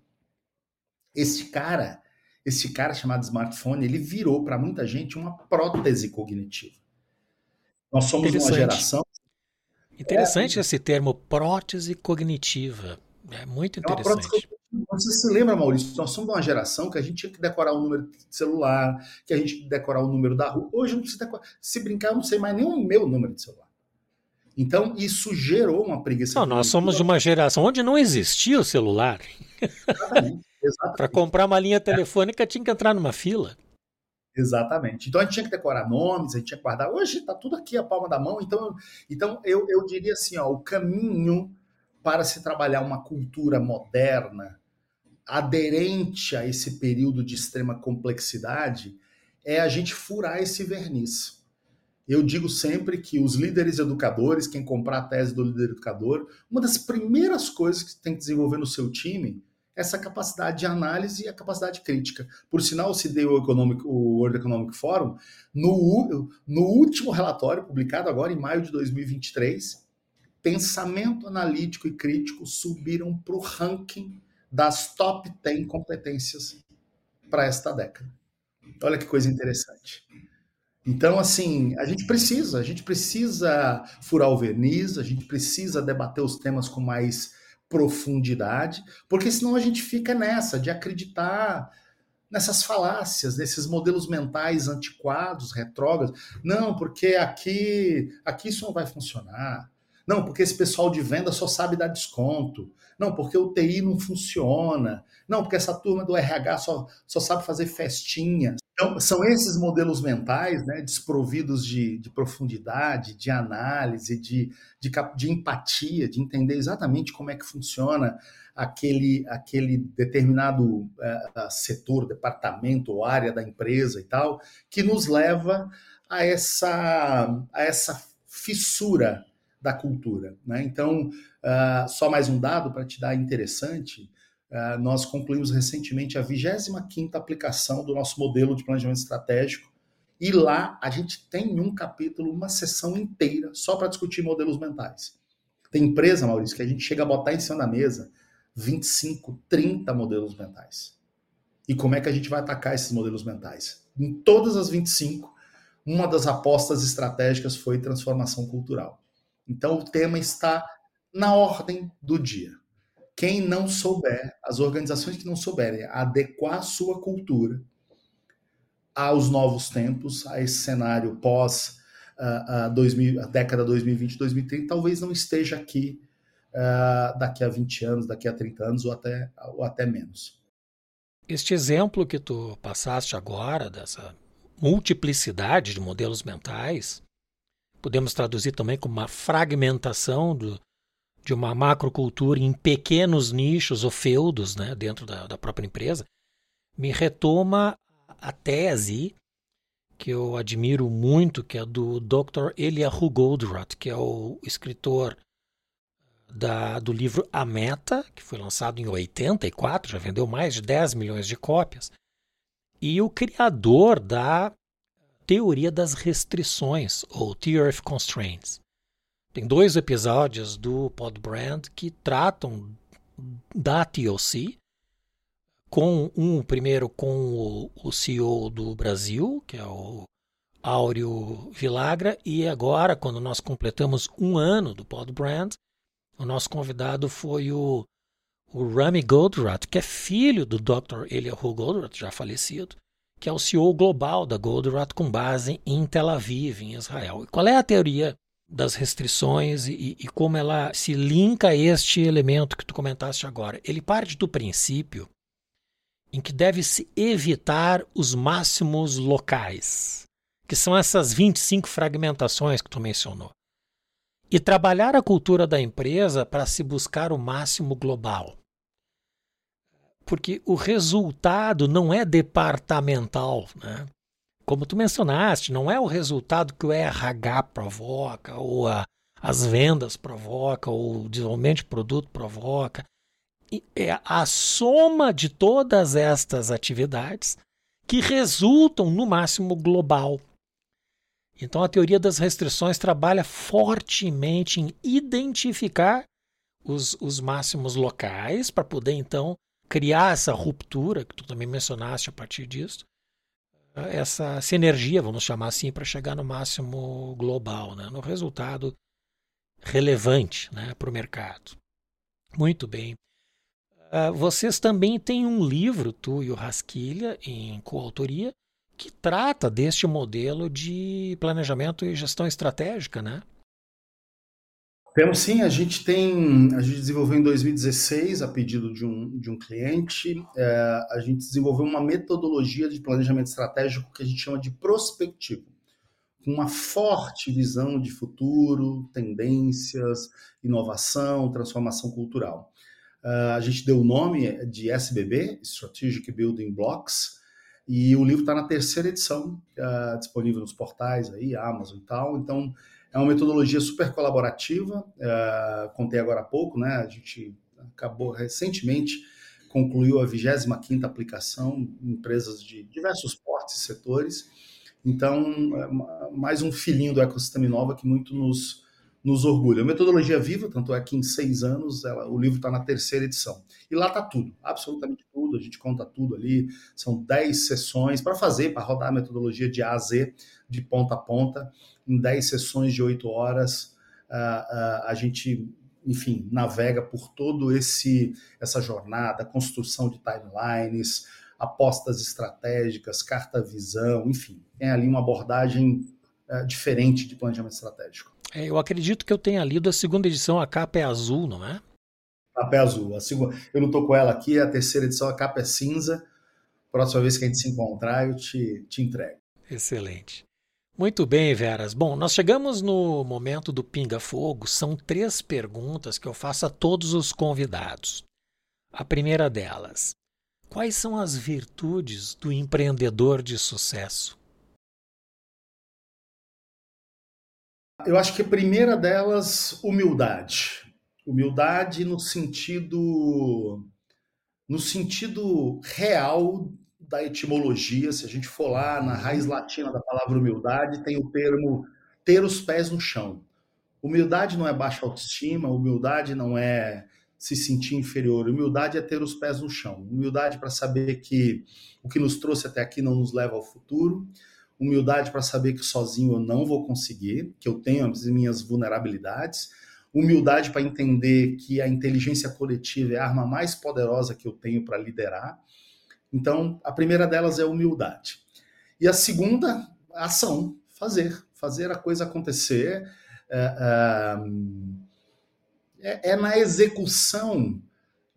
Esse cara, esse cara chamado smartphone, ele virou para muita gente uma prótese cognitiva. Nós somos uma geração Interessante é, esse termo prótese cognitiva. É muito é interessante. É você se lembra, Maurício, nós somos uma geração que a gente tinha que decorar o número de celular, que a gente tinha que decorar o número da rua. Hoje não precisa decorar. Se brincar, eu não sei mais nem o meu número de celular. Então, isso gerou uma preguiça. Não, nós somos de uma geração onde não existia o celular. Exatamente. Para comprar uma linha telefônica tinha que entrar numa fila. Exatamente. Então a gente tinha que decorar nomes, a gente tinha que guardar. Hoje está tudo aqui a palma da mão. Então, então eu, eu diria assim: ó, o caminho para se trabalhar uma cultura moderna, aderente a esse período de extrema complexidade, é a gente furar esse verniz. Eu digo sempre que os líderes educadores, quem comprar a tese do líder educador, uma das primeiras coisas que tem que desenvolver no seu time essa capacidade de análise e a capacidade crítica. Por sinal, se deu o, o World Economic Forum, no, no último relatório, publicado agora em maio de 2023, pensamento analítico e crítico subiram para o ranking das top 10 competências para esta década. Olha que coisa interessante. Então, assim, a gente precisa, a gente precisa furar o verniz, a gente precisa debater os temas com mais profundidade, porque senão a gente fica nessa de acreditar nessas falácias, nesses modelos mentais antiquados, retrógrados. Não, porque aqui, aqui isso não vai funcionar. Não, porque esse pessoal de venda só sabe dar desconto. Não, porque o TI não funciona. Não, porque essa turma do RH só, só sabe fazer festinhas. Então, são esses modelos mentais, né, desprovidos de, de profundidade, de análise, de, de, de, empatia, de entender exatamente como é que funciona aquele, aquele determinado uh, setor, departamento ou área da empresa e tal, que nos leva a essa, a essa fissura da cultura. Né? Então, uh, só mais um dado para te dar interessante Uh, nós concluímos recentemente a 25ª aplicação do nosso modelo de planejamento estratégico e lá a gente tem um capítulo, uma sessão inteira só para discutir modelos mentais. Tem empresa, Maurício, que a gente chega a botar em cima da mesa 25, 30 modelos mentais. E como é que a gente vai atacar esses modelos mentais? Em todas as 25, uma das apostas estratégicas foi transformação cultural. Então o tema está na ordem do dia. Quem não souber, as organizações que não souberem adequar a sua cultura aos novos tempos, a esse cenário pós uh, uh, 2000, a década 2020, 2030, talvez não esteja aqui uh, daqui a 20 anos, daqui a 30 anos ou até, ou até menos. Este exemplo que tu passaste agora, dessa multiplicidade de modelos mentais, podemos traduzir também como uma fragmentação do, de uma macrocultura em pequenos nichos ou feudos né, dentro da, da própria empresa, me retoma a tese que eu admiro muito, que é do Dr. Eliahu Goldratt, que é o escritor da, do livro A Meta, que foi lançado em 84, já vendeu mais de 10 milhões de cópias, e o criador da teoria das restrições, ou Theory of Constraints. Tem dois episódios do Podbrand que tratam da TLC, com um primeiro com o, o CEO do Brasil, que é o Áureo Vilagra, e agora, quando nós completamos um ano do Podbrand, o nosso convidado foi o, o Rami Goldratt, que é filho do Dr. Eliahu Goldratt, já falecido, que é o CEO global da Goldratt com base em Tel Aviv, em Israel. E qual é a teoria das restrições e, e como ela se linka a este elemento que tu comentaste agora. Ele parte do princípio em que deve-se evitar os máximos locais, que são essas 25 fragmentações que tu mencionou. E trabalhar a cultura da empresa para se buscar o máximo global. Porque o resultado não é departamental, né? Como tu mencionaste, não é o resultado que o RH provoca, ou a, as vendas provoca, ou o desenvolvimento de produto provoca é a soma de todas estas atividades que resultam no máximo global. Então, a teoria das restrições trabalha fortemente em identificar os, os máximos locais para poder, então, criar essa ruptura, que tu também mencionaste a partir disso, essa sinergia, vamos chamar assim, para chegar no máximo global, né? no resultado relevante né, para o mercado. Muito bem. Uh, vocês também têm um livro, tu e o Rasquilha, em coautoria, que trata deste modelo de planejamento e gestão estratégica, né? Temos sim, a gente tem, a gente desenvolveu em 2016, a pedido de um, de um cliente, é, a gente desenvolveu uma metodologia de planejamento estratégico que a gente chama de prospectivo, com uma forte visão de futuro, tendências, inovação, transformação cultural. Uh, a gente deu o nome de SBB, Strategic Building Blocks, e o livro está na terceira edição, uh, disponível nos portais aí, Amazon e tal. Então, é uma metodologia super colaborativa. Uh, contei agora há pouco, né? A gente acabou recentemente concluiu a 25ª aplicação em empresas de diversos portes e setores. Então, é mais um filhinho do ecossistema Inova que muito nos nos orgulha. Metodologia viva, tanto é que em seis anos ela, o livro está na terceira edição. E lá está tudo, absolutamente tudo, a gente conta tudo ali. São dez sessões para fazer, para rodar a metodologia de A a Z, de ponta a ponta, em dez sessões de oito horas. Uh, uh, a gente, enfim, navega por todo esse essa jornada, construção de timelines, apostas estratégicas, carta-visão, enfim, tem ali uma abordagem uh, diferente de planejamento estratégico. É, eu acredito que eu tenha lido a segunda edição, a capa é azul, não é? A capa é azul. A segunda, eu não estou com ela aqui, a terceira edição, a capa é cinza. Próxima vez que a gente se encontrar, eu te, te entrego. Excelente. Muito bem, Veras. Bom, nós chegamos no momento do pinga-fogo. São três perguntas que eu faço a todos os convidados. A primeira delas: quais são as virtudes do empreendedor de sucesso? Eu acho que a primeira delas, humildade. Humildade no sentido no sentido real da etimologia, se a gente for lá na raiz latina da palavra humildade, tem o termo ter os pés no chão. Humildade não é baixa autoestima, humildade não é se sentir inferior, humildade é ter os pés no chão. Humildade para saber que o que nos trouxe até aqui não nos leva ao futuro, humildade para saber que sozinho eu não vou conseguir, que eu tenho as minhas vulnerabilidades, humildade para entender que a inteligência coletiva é a arma mais poderosa que eu tenho para liderar. Então, a primeira delas é humildade. E a segunda, ação, fazer, fazer a coisa acontecer. É, é, é na execução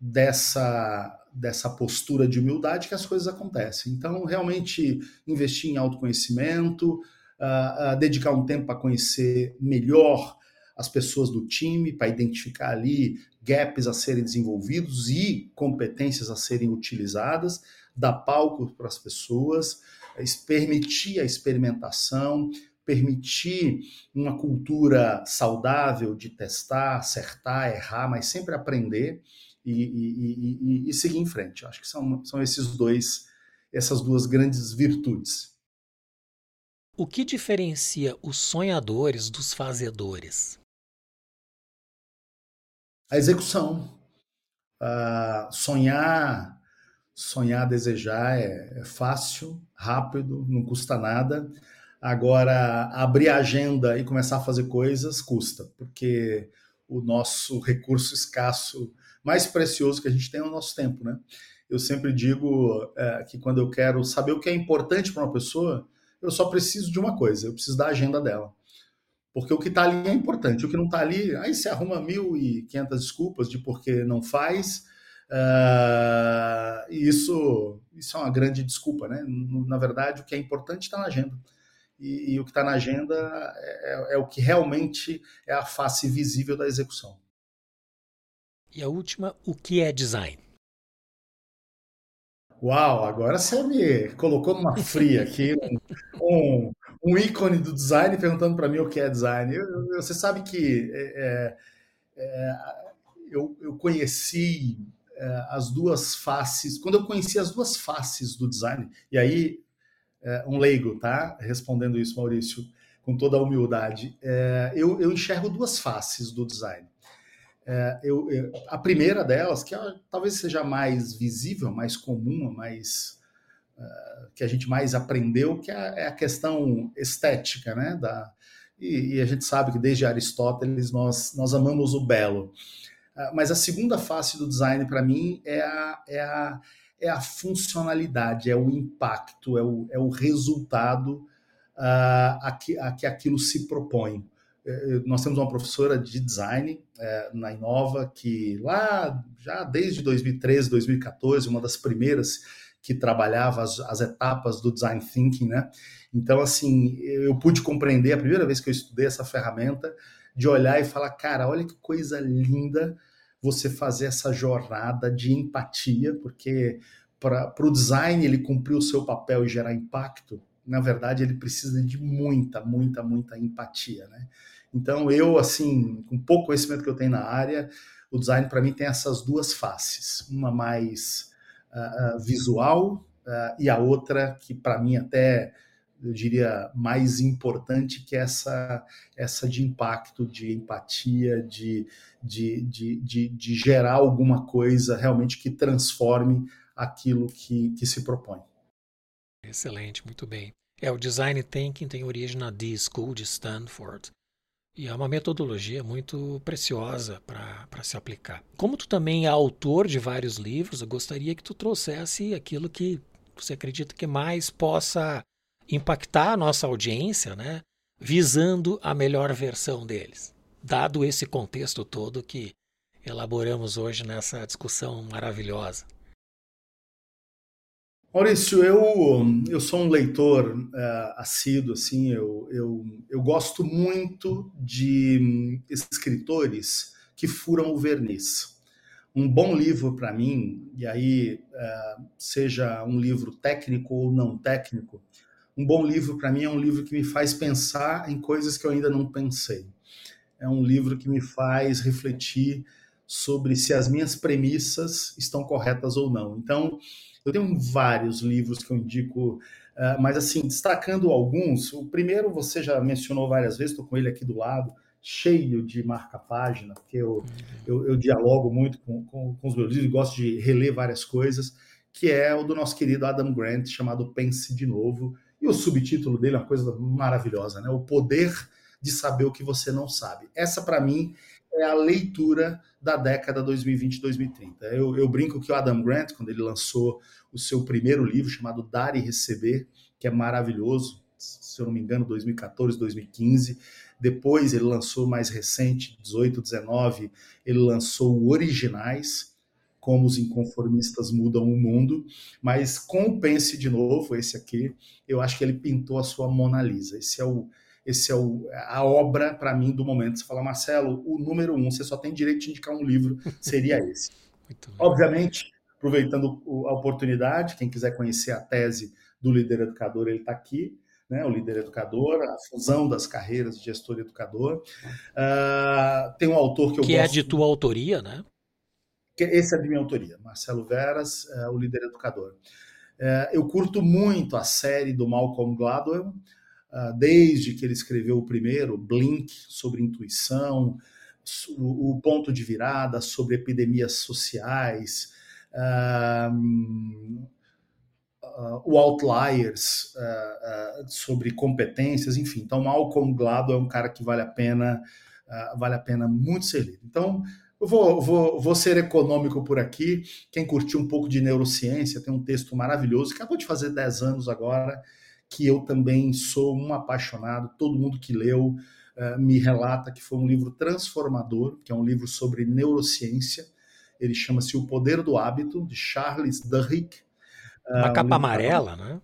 dessa dessa postura de humildade que as coisas acontecem. Então, realmente investir em autoconhecimento, uh, uh, dedicar um tempo para conhecer melhor as pessoas do time, para identificar ali gaps a serem desenvolvidos e competências a serem utilizadas, dar palco para as pessoas, permitir a experimentação, permitir uma cultura saudável de testar, acertar, errar, mas sempre aprender e, e, e, e seguir em frente. Acho que são, são esses dois, essas duas grandes virtudes. O que diferencia os sonhadores dos fazedores? A execução. Uh, sonhar, sonhar, desejar é, é fácil, rápido, não custa nada. Agora, abrir a agenda e começar a fazer coisas custa, porque o nosso recurso escasso mais precioso que a gente tem é o nosso tempo, né? Eu sempre digo é, que quando eu quero saber o que é importante para uma pessoa, eu só preciso de uma coisa, eu preciso da agenda dela. Porque o que está ali é importante, o que não está ali, aí você arruma mil e quinhentas desculpas de por que não faz, uh, e isso, isso é uma grande desculpa, né? Na verdade, o que é importante está na agenda. E, e o que está na agenda é, é, é o que realmente é a face visível da execução. E a última, o que é design? Uau, agora você me colocou numa fria aqui, um, um, ícone do design perguntando para mim o que é design. Eu, eu, você sabe que é, é, é, eu, eu, conheci as duas faces, quando eu conheci as duas faces do design, e aí, é, um leigo, tá? Respondendo isso, Maurício, com toda a humildade, é, eu, eu enxergo duas faces do design. Eu, eu, a primeira delas, que é, talvez seja mais visível, mais comum, mais que a gente mais aprendeu, que é, é, a questão estética, né? Da, e, e, a gente sabe que desde Aristóteles nós, nós amamos o belo. Uh, mas a segunda face do design, para mim, é a, é, a, é a funcionalidade, é o impacto, é o, é o resultado uh, a, que, a que aquilo se propõe. É, nós temos uma professora de design é, na Inova que lá já desde 2013, 2014, uma das primeiras que trabalhava as, as, etapas do design thinking, né? Então assim eu pude compreender a primeira vez que eu estudei essa ferramenta de olhar e falar, cara, olha que coisa linda você fazer essa jornada de empatia, porque para o design ele cumprir o seu papel e gerar impacto, na verdade ele precisa de muita, muita, muita empatia, né? Então, eu, assim, com pouco conhecimento que eu tenho na área, o design para mim tem essas duas faces, uma mais uh, visual uh, e a outra que para mim até eu diria mais importante que essa essa de impacto, de empatia, de, de, de, de, de gerar alguma coisa realmente que transforme aquilo que, que se propõe. Excelente, muito bem. É, o Design Thinking tem origem na D School de Stanford. E é uma metodologia muito preciosa para se aplicar. Como tu também é autor de vários livros, eu gostaria que tu trouxesse aquilo que você acredita que mais possa impactar a nossa audiência, né? visando a melhor versão deles, dado esse contexto todo que elaboramos hoje nessa discussão maravilhosa. Maurício, eu, eu sou um leitor uh, assíduo, assim, eu, eu, eu gosto muito de um, escritores que furam o verniz. Um bom livro para mim, e aí uh, seja um livro técnico ou não técnico, um bom livro para mim é um livro que me faz pensar em coisas que eu ainda não pensei. É um livro que me faz refletir sobre se as minhas premissas estão corretas ou não. Então, eu tenho vários livros que eu indico, uh, mas assim, destacando alguns, o primeiro você já mencionou várias vezes, estou com ele aqui do lado, cheio de marca-página, porque eu, uhum. eu, eu, dialogo muito com, com, com os meus livros, gosto de reler várias coisas, que é o do nosso querido Adam Grant, chamado Pense de Novo, e o subtítulo dele é uma coisa maravilhosa, né? O poder de saber o que você não sabe. Essa, para mim, é a leitura da década 2020-2030. Eu, eu, brinco que o Adam Grant, quando ele lançou o seu primeiro livro chamado Dar e Receber, que é maravilhoso, se eu não me engano, 2014, 2015. Depois ele lançou mais recente, 18, 19, ele lançou o Originais, como os inconformistas mudam o mundo, mas com o Pense de novo, esse aqui, eu acho que ele pintou a sua Mona Lisa. Esse é o esse é o, a obra para mim do momento. Você fala, Marcelo, o número um, você só tem direito de indicar um livro, seria esse. Obviamente, aproveitando a oportunidade, quem quiser conhecer a tese do líder educador, ele está aqui. Né, o líder educador, a fusão das carreiras de gestor educador. Uh, tem um autor que eu que gosto. Que é de tua autoria, né? Esse é de minha autoria, Marcelo Veras, uh, o líder educador. Uh, eu curto muito a série do Malcolm Gladwell, ah, desde que ele escreveu o primeiro, Blink, sobre intuição, o, ponto de virada sobre epidemias sociais, uh, o Outliers sobre competências, enfim. Então, Malcolm Gladwell é um cara que vale a pena, vale a pena muito ser lido. Então, eu vou, vou, vou ser econômico por aqui. Quem curtiu um pouco de neurociência, tem um texto maravilhoso, acabou de fazer 10 anos agora, que eu também sou um apaixonado, todo mundo que leu uh, me relata que foi um livro transformador, que é um livro sobre neurociência. Ele chama-se O Poder do Hábito, de Charles Duhigg. Uma uh, capa um amarela, né?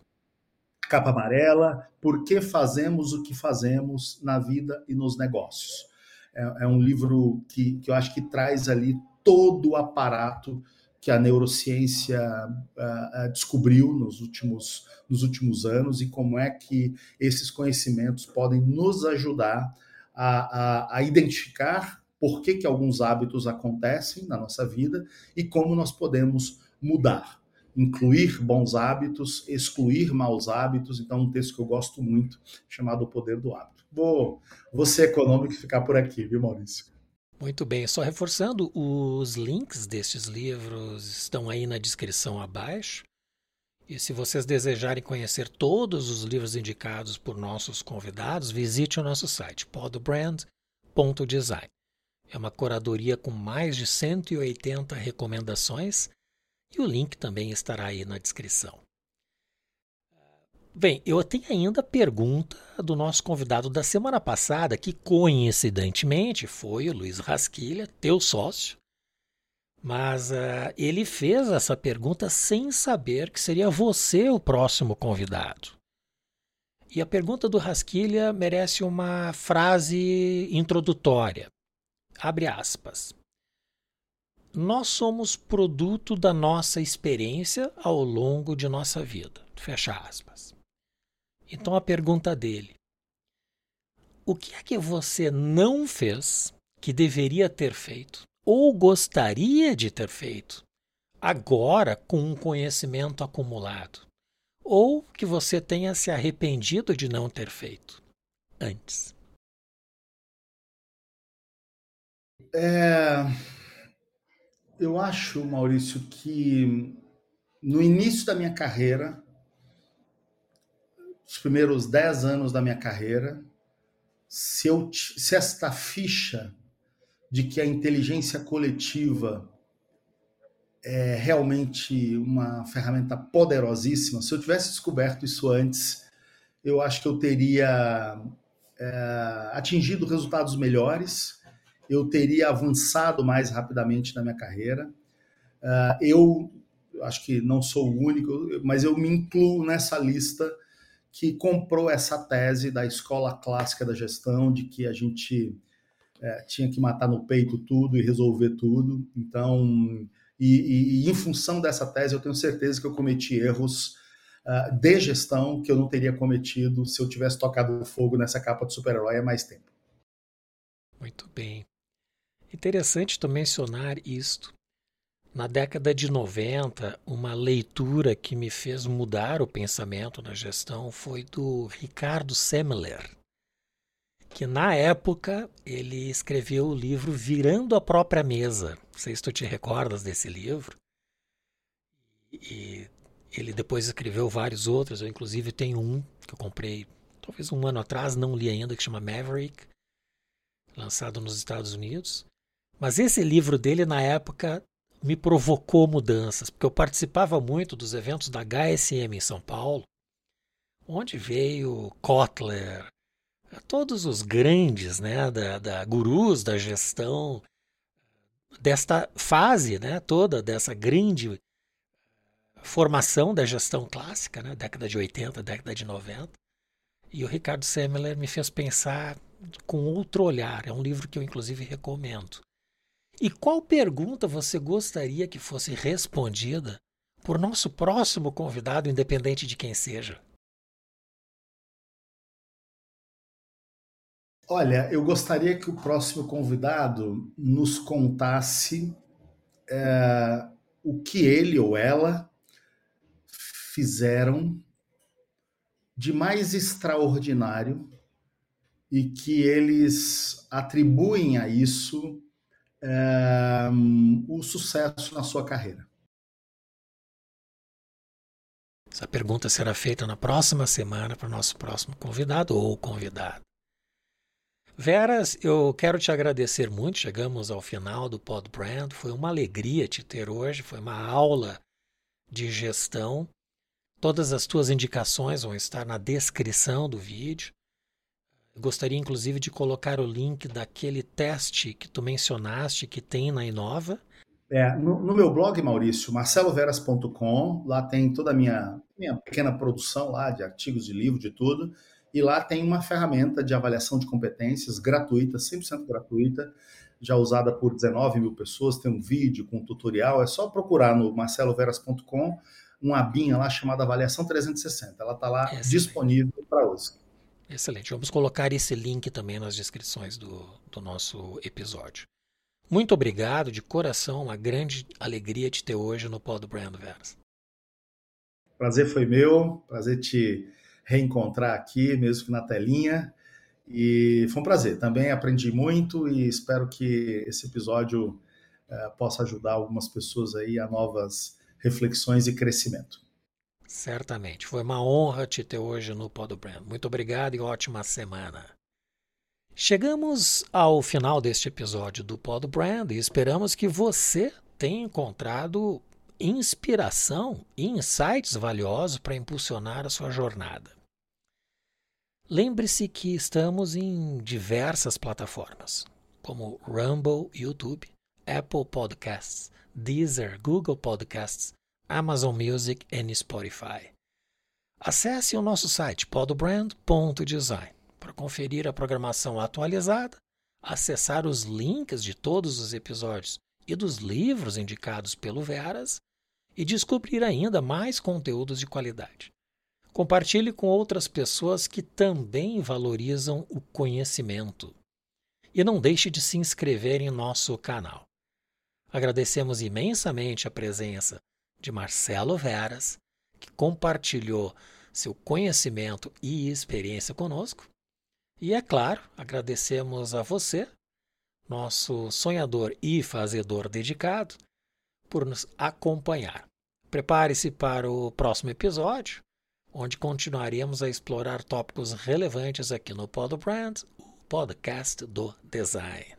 Capa amarela. Por que fazemos o que fazemos na vida e nos negócios? É, é um livro que, que eu acho que traz ali todo o aparato que a neurociência uh, descobriu nos últimos, nos últimos anos e como é que esses conhecimentos podem nos ajudar a, a, a identificar por que, que alguns hábitos acontecem na nossa vida e como nós podemos mudar. Incluir bons hábitos, excluir maus hábitos. Então, um texto que eu gosto muito, chamado O Poder do Hábito. Vou, vou ser econômico e ficar por aqui, viu, Maurício? Muito bem, só reforçando, os links destes livros estão aí na descrição abaixo. E se vocês desejarem conhecer todos os livros indicados por nossos convidados, visite o nosso site podbrand.design. É uma curadoria com mais de 180 recomendações e o link também estará aí na descrição. Bem, eu tenho ainda a pergunta do nosso convidado da semana passada, que coincidentemente foi o Luiz Rasquilha, teu sócio, mas uh, ele fez essa pergunta sem saber que seria você o próximo convidado. E a pergunta do Rasquilha merece uma frase introdutória. Abre aspas. Nós somos produto da nossa experiência ao longo de nossa vida. Fecha aspas. Então a pergunta dele: O que é que você não fez que deveria ter feito ou gostaria de ter feito agora com um conhecimento acumulado? Ou que você tenha se arrependido de não ter feito antes? É, eu acho, Maurício, que no início da minha carreira, os primeiros dez anos da minha carreira, se, eu, se esta ficha de que a inteligência coletiva é realmente uma ferramenta poderosíssima, se eu tivesse descoberto isso antes, eu acho que eu teria é, atingido resultados melhores, eu teria avançado mais rapidamente na minha carreira. Uh, eu acho que não sou o único, mas eu me incluo nessa lista que comprou essa tese da escola clássica da gestão, de que a gente é, tinha que matar no peito tudo e resolver tudo. Então, e, e, em função dessa tese, eu tenho certeza que eu cometi erros uh, de gestão que eu não teria cometido se eu tivesse tocado fogo nessa capa de super-herói há mais tempo. Muito bem. Interessante tu mencionar isto, na década de 90, uma leitura que me fez mudar o pensamento na gestão foi do Ricardo Semler, que na época ele escreveu o livro Virando a Própria Mesa. Não sei se tu te recordas desse livro. E ele depois escreveu vários outros, eu inclusive tenho um que eu comprei talvez um ano atrás, não li ainda, que chama Maverick, lançado nos Estados Unidos. Mas esse livro dele, na época, me provocou mudanças, porque eu participava muito dos eventos da HSM em São Paulo, onde veio Kotler, todos os grandes, né, da, da gurus da gestão desta fase, né, toda dessa grande formação da gestão clássica, né, década de 80, década de 90. E o Ricardo Semler me fez pensar com outro olhar. É um livro que eu inclusive recomendo. E qual pergunta você gostaria que fosse respondida por nosso próximo convidado, independente de quem seja? Olha, eu gostaria que o próximo convidado nos contasse é, o que ele ou ela fizeram de mais extraordinário e que eles atribuem a isso o sucesso na sua carreira? Essa pergunta será feita na próxima semana para o nosso próximo convidado ou convidada. Veras, eu quero te agradecer muito. Chegamos ao final do Pod Brand. Foi uma alegria te ter hoje. Foi uma aula de gestão. Todas as tuas indicações vão estar na descrição do vídeo. Gostaria inclusive de colocar o link daquele teste que tu mencionaste que tem na Inova. É, no, no meu blog, Maurício, marceloveras.com, lá tem toda a minha, minha pequena produção lá de artigos de livro, de tudo. E lá tem uma ferramenta de avaliação de competências gratuita, 100% gratuita, já usada por 19 mil pessoas. Tem um vídeo com um tutorial. É só procurar no marceloveras.com uma abinha lá chamada Avaliação 360. Ela está lá Excelente. disponível para uso. Excelente. Vamos colocar esse link também nas descrições do, do nosso episódio. Muito obrigado, de coração, uma grande alegria te ter hoje no Pod Brand Veras. Prazer foi meu, prazer te reencontrar aqui, mesmo que na telinha. E foi um prazer. Também aprendi muito e espero que esse episódio uh, possa ajudar algumas pessoas aí a novas reflexões e crescimento. Certamente. Foi uma honra te ter hoje no Pod Brand. Muito obrigado e ótima semana. Chegamos ao final deste episódio do Pod Brand e esperamos que você tenha encontrado inspiração e insights valiosos para impulsionar a sua jornada. Lembre-se que estamos em diversas plataformas, como Rumble, YouTube, Apple Podcasts, Deezer, Google Podcasts, Amazon Music e Spotify. Acesse o nosso site podbrand.design para conferir a programação atualizada, acessar os links de todos os episódios e dos livros indicados pelo Veras e descobrir ainda mais conteúdos de qualidade. Compartilhe com outras pessoas que também valorizam o conhecimento. E não deixe de se inscrever em nosso canal. Agradecemos imensamente a presença de Marcelo Veras, que compartilhou seu conhecimento e experiência conosco. E é claro, agradecemos a você, nosso sonhador e fazedor dedicado, por nos acompanhar. Prepare-se para o próximo episódio, onde continuaremos a explorar tópicos relevantes aqui no Pod Brand, o podcast do design.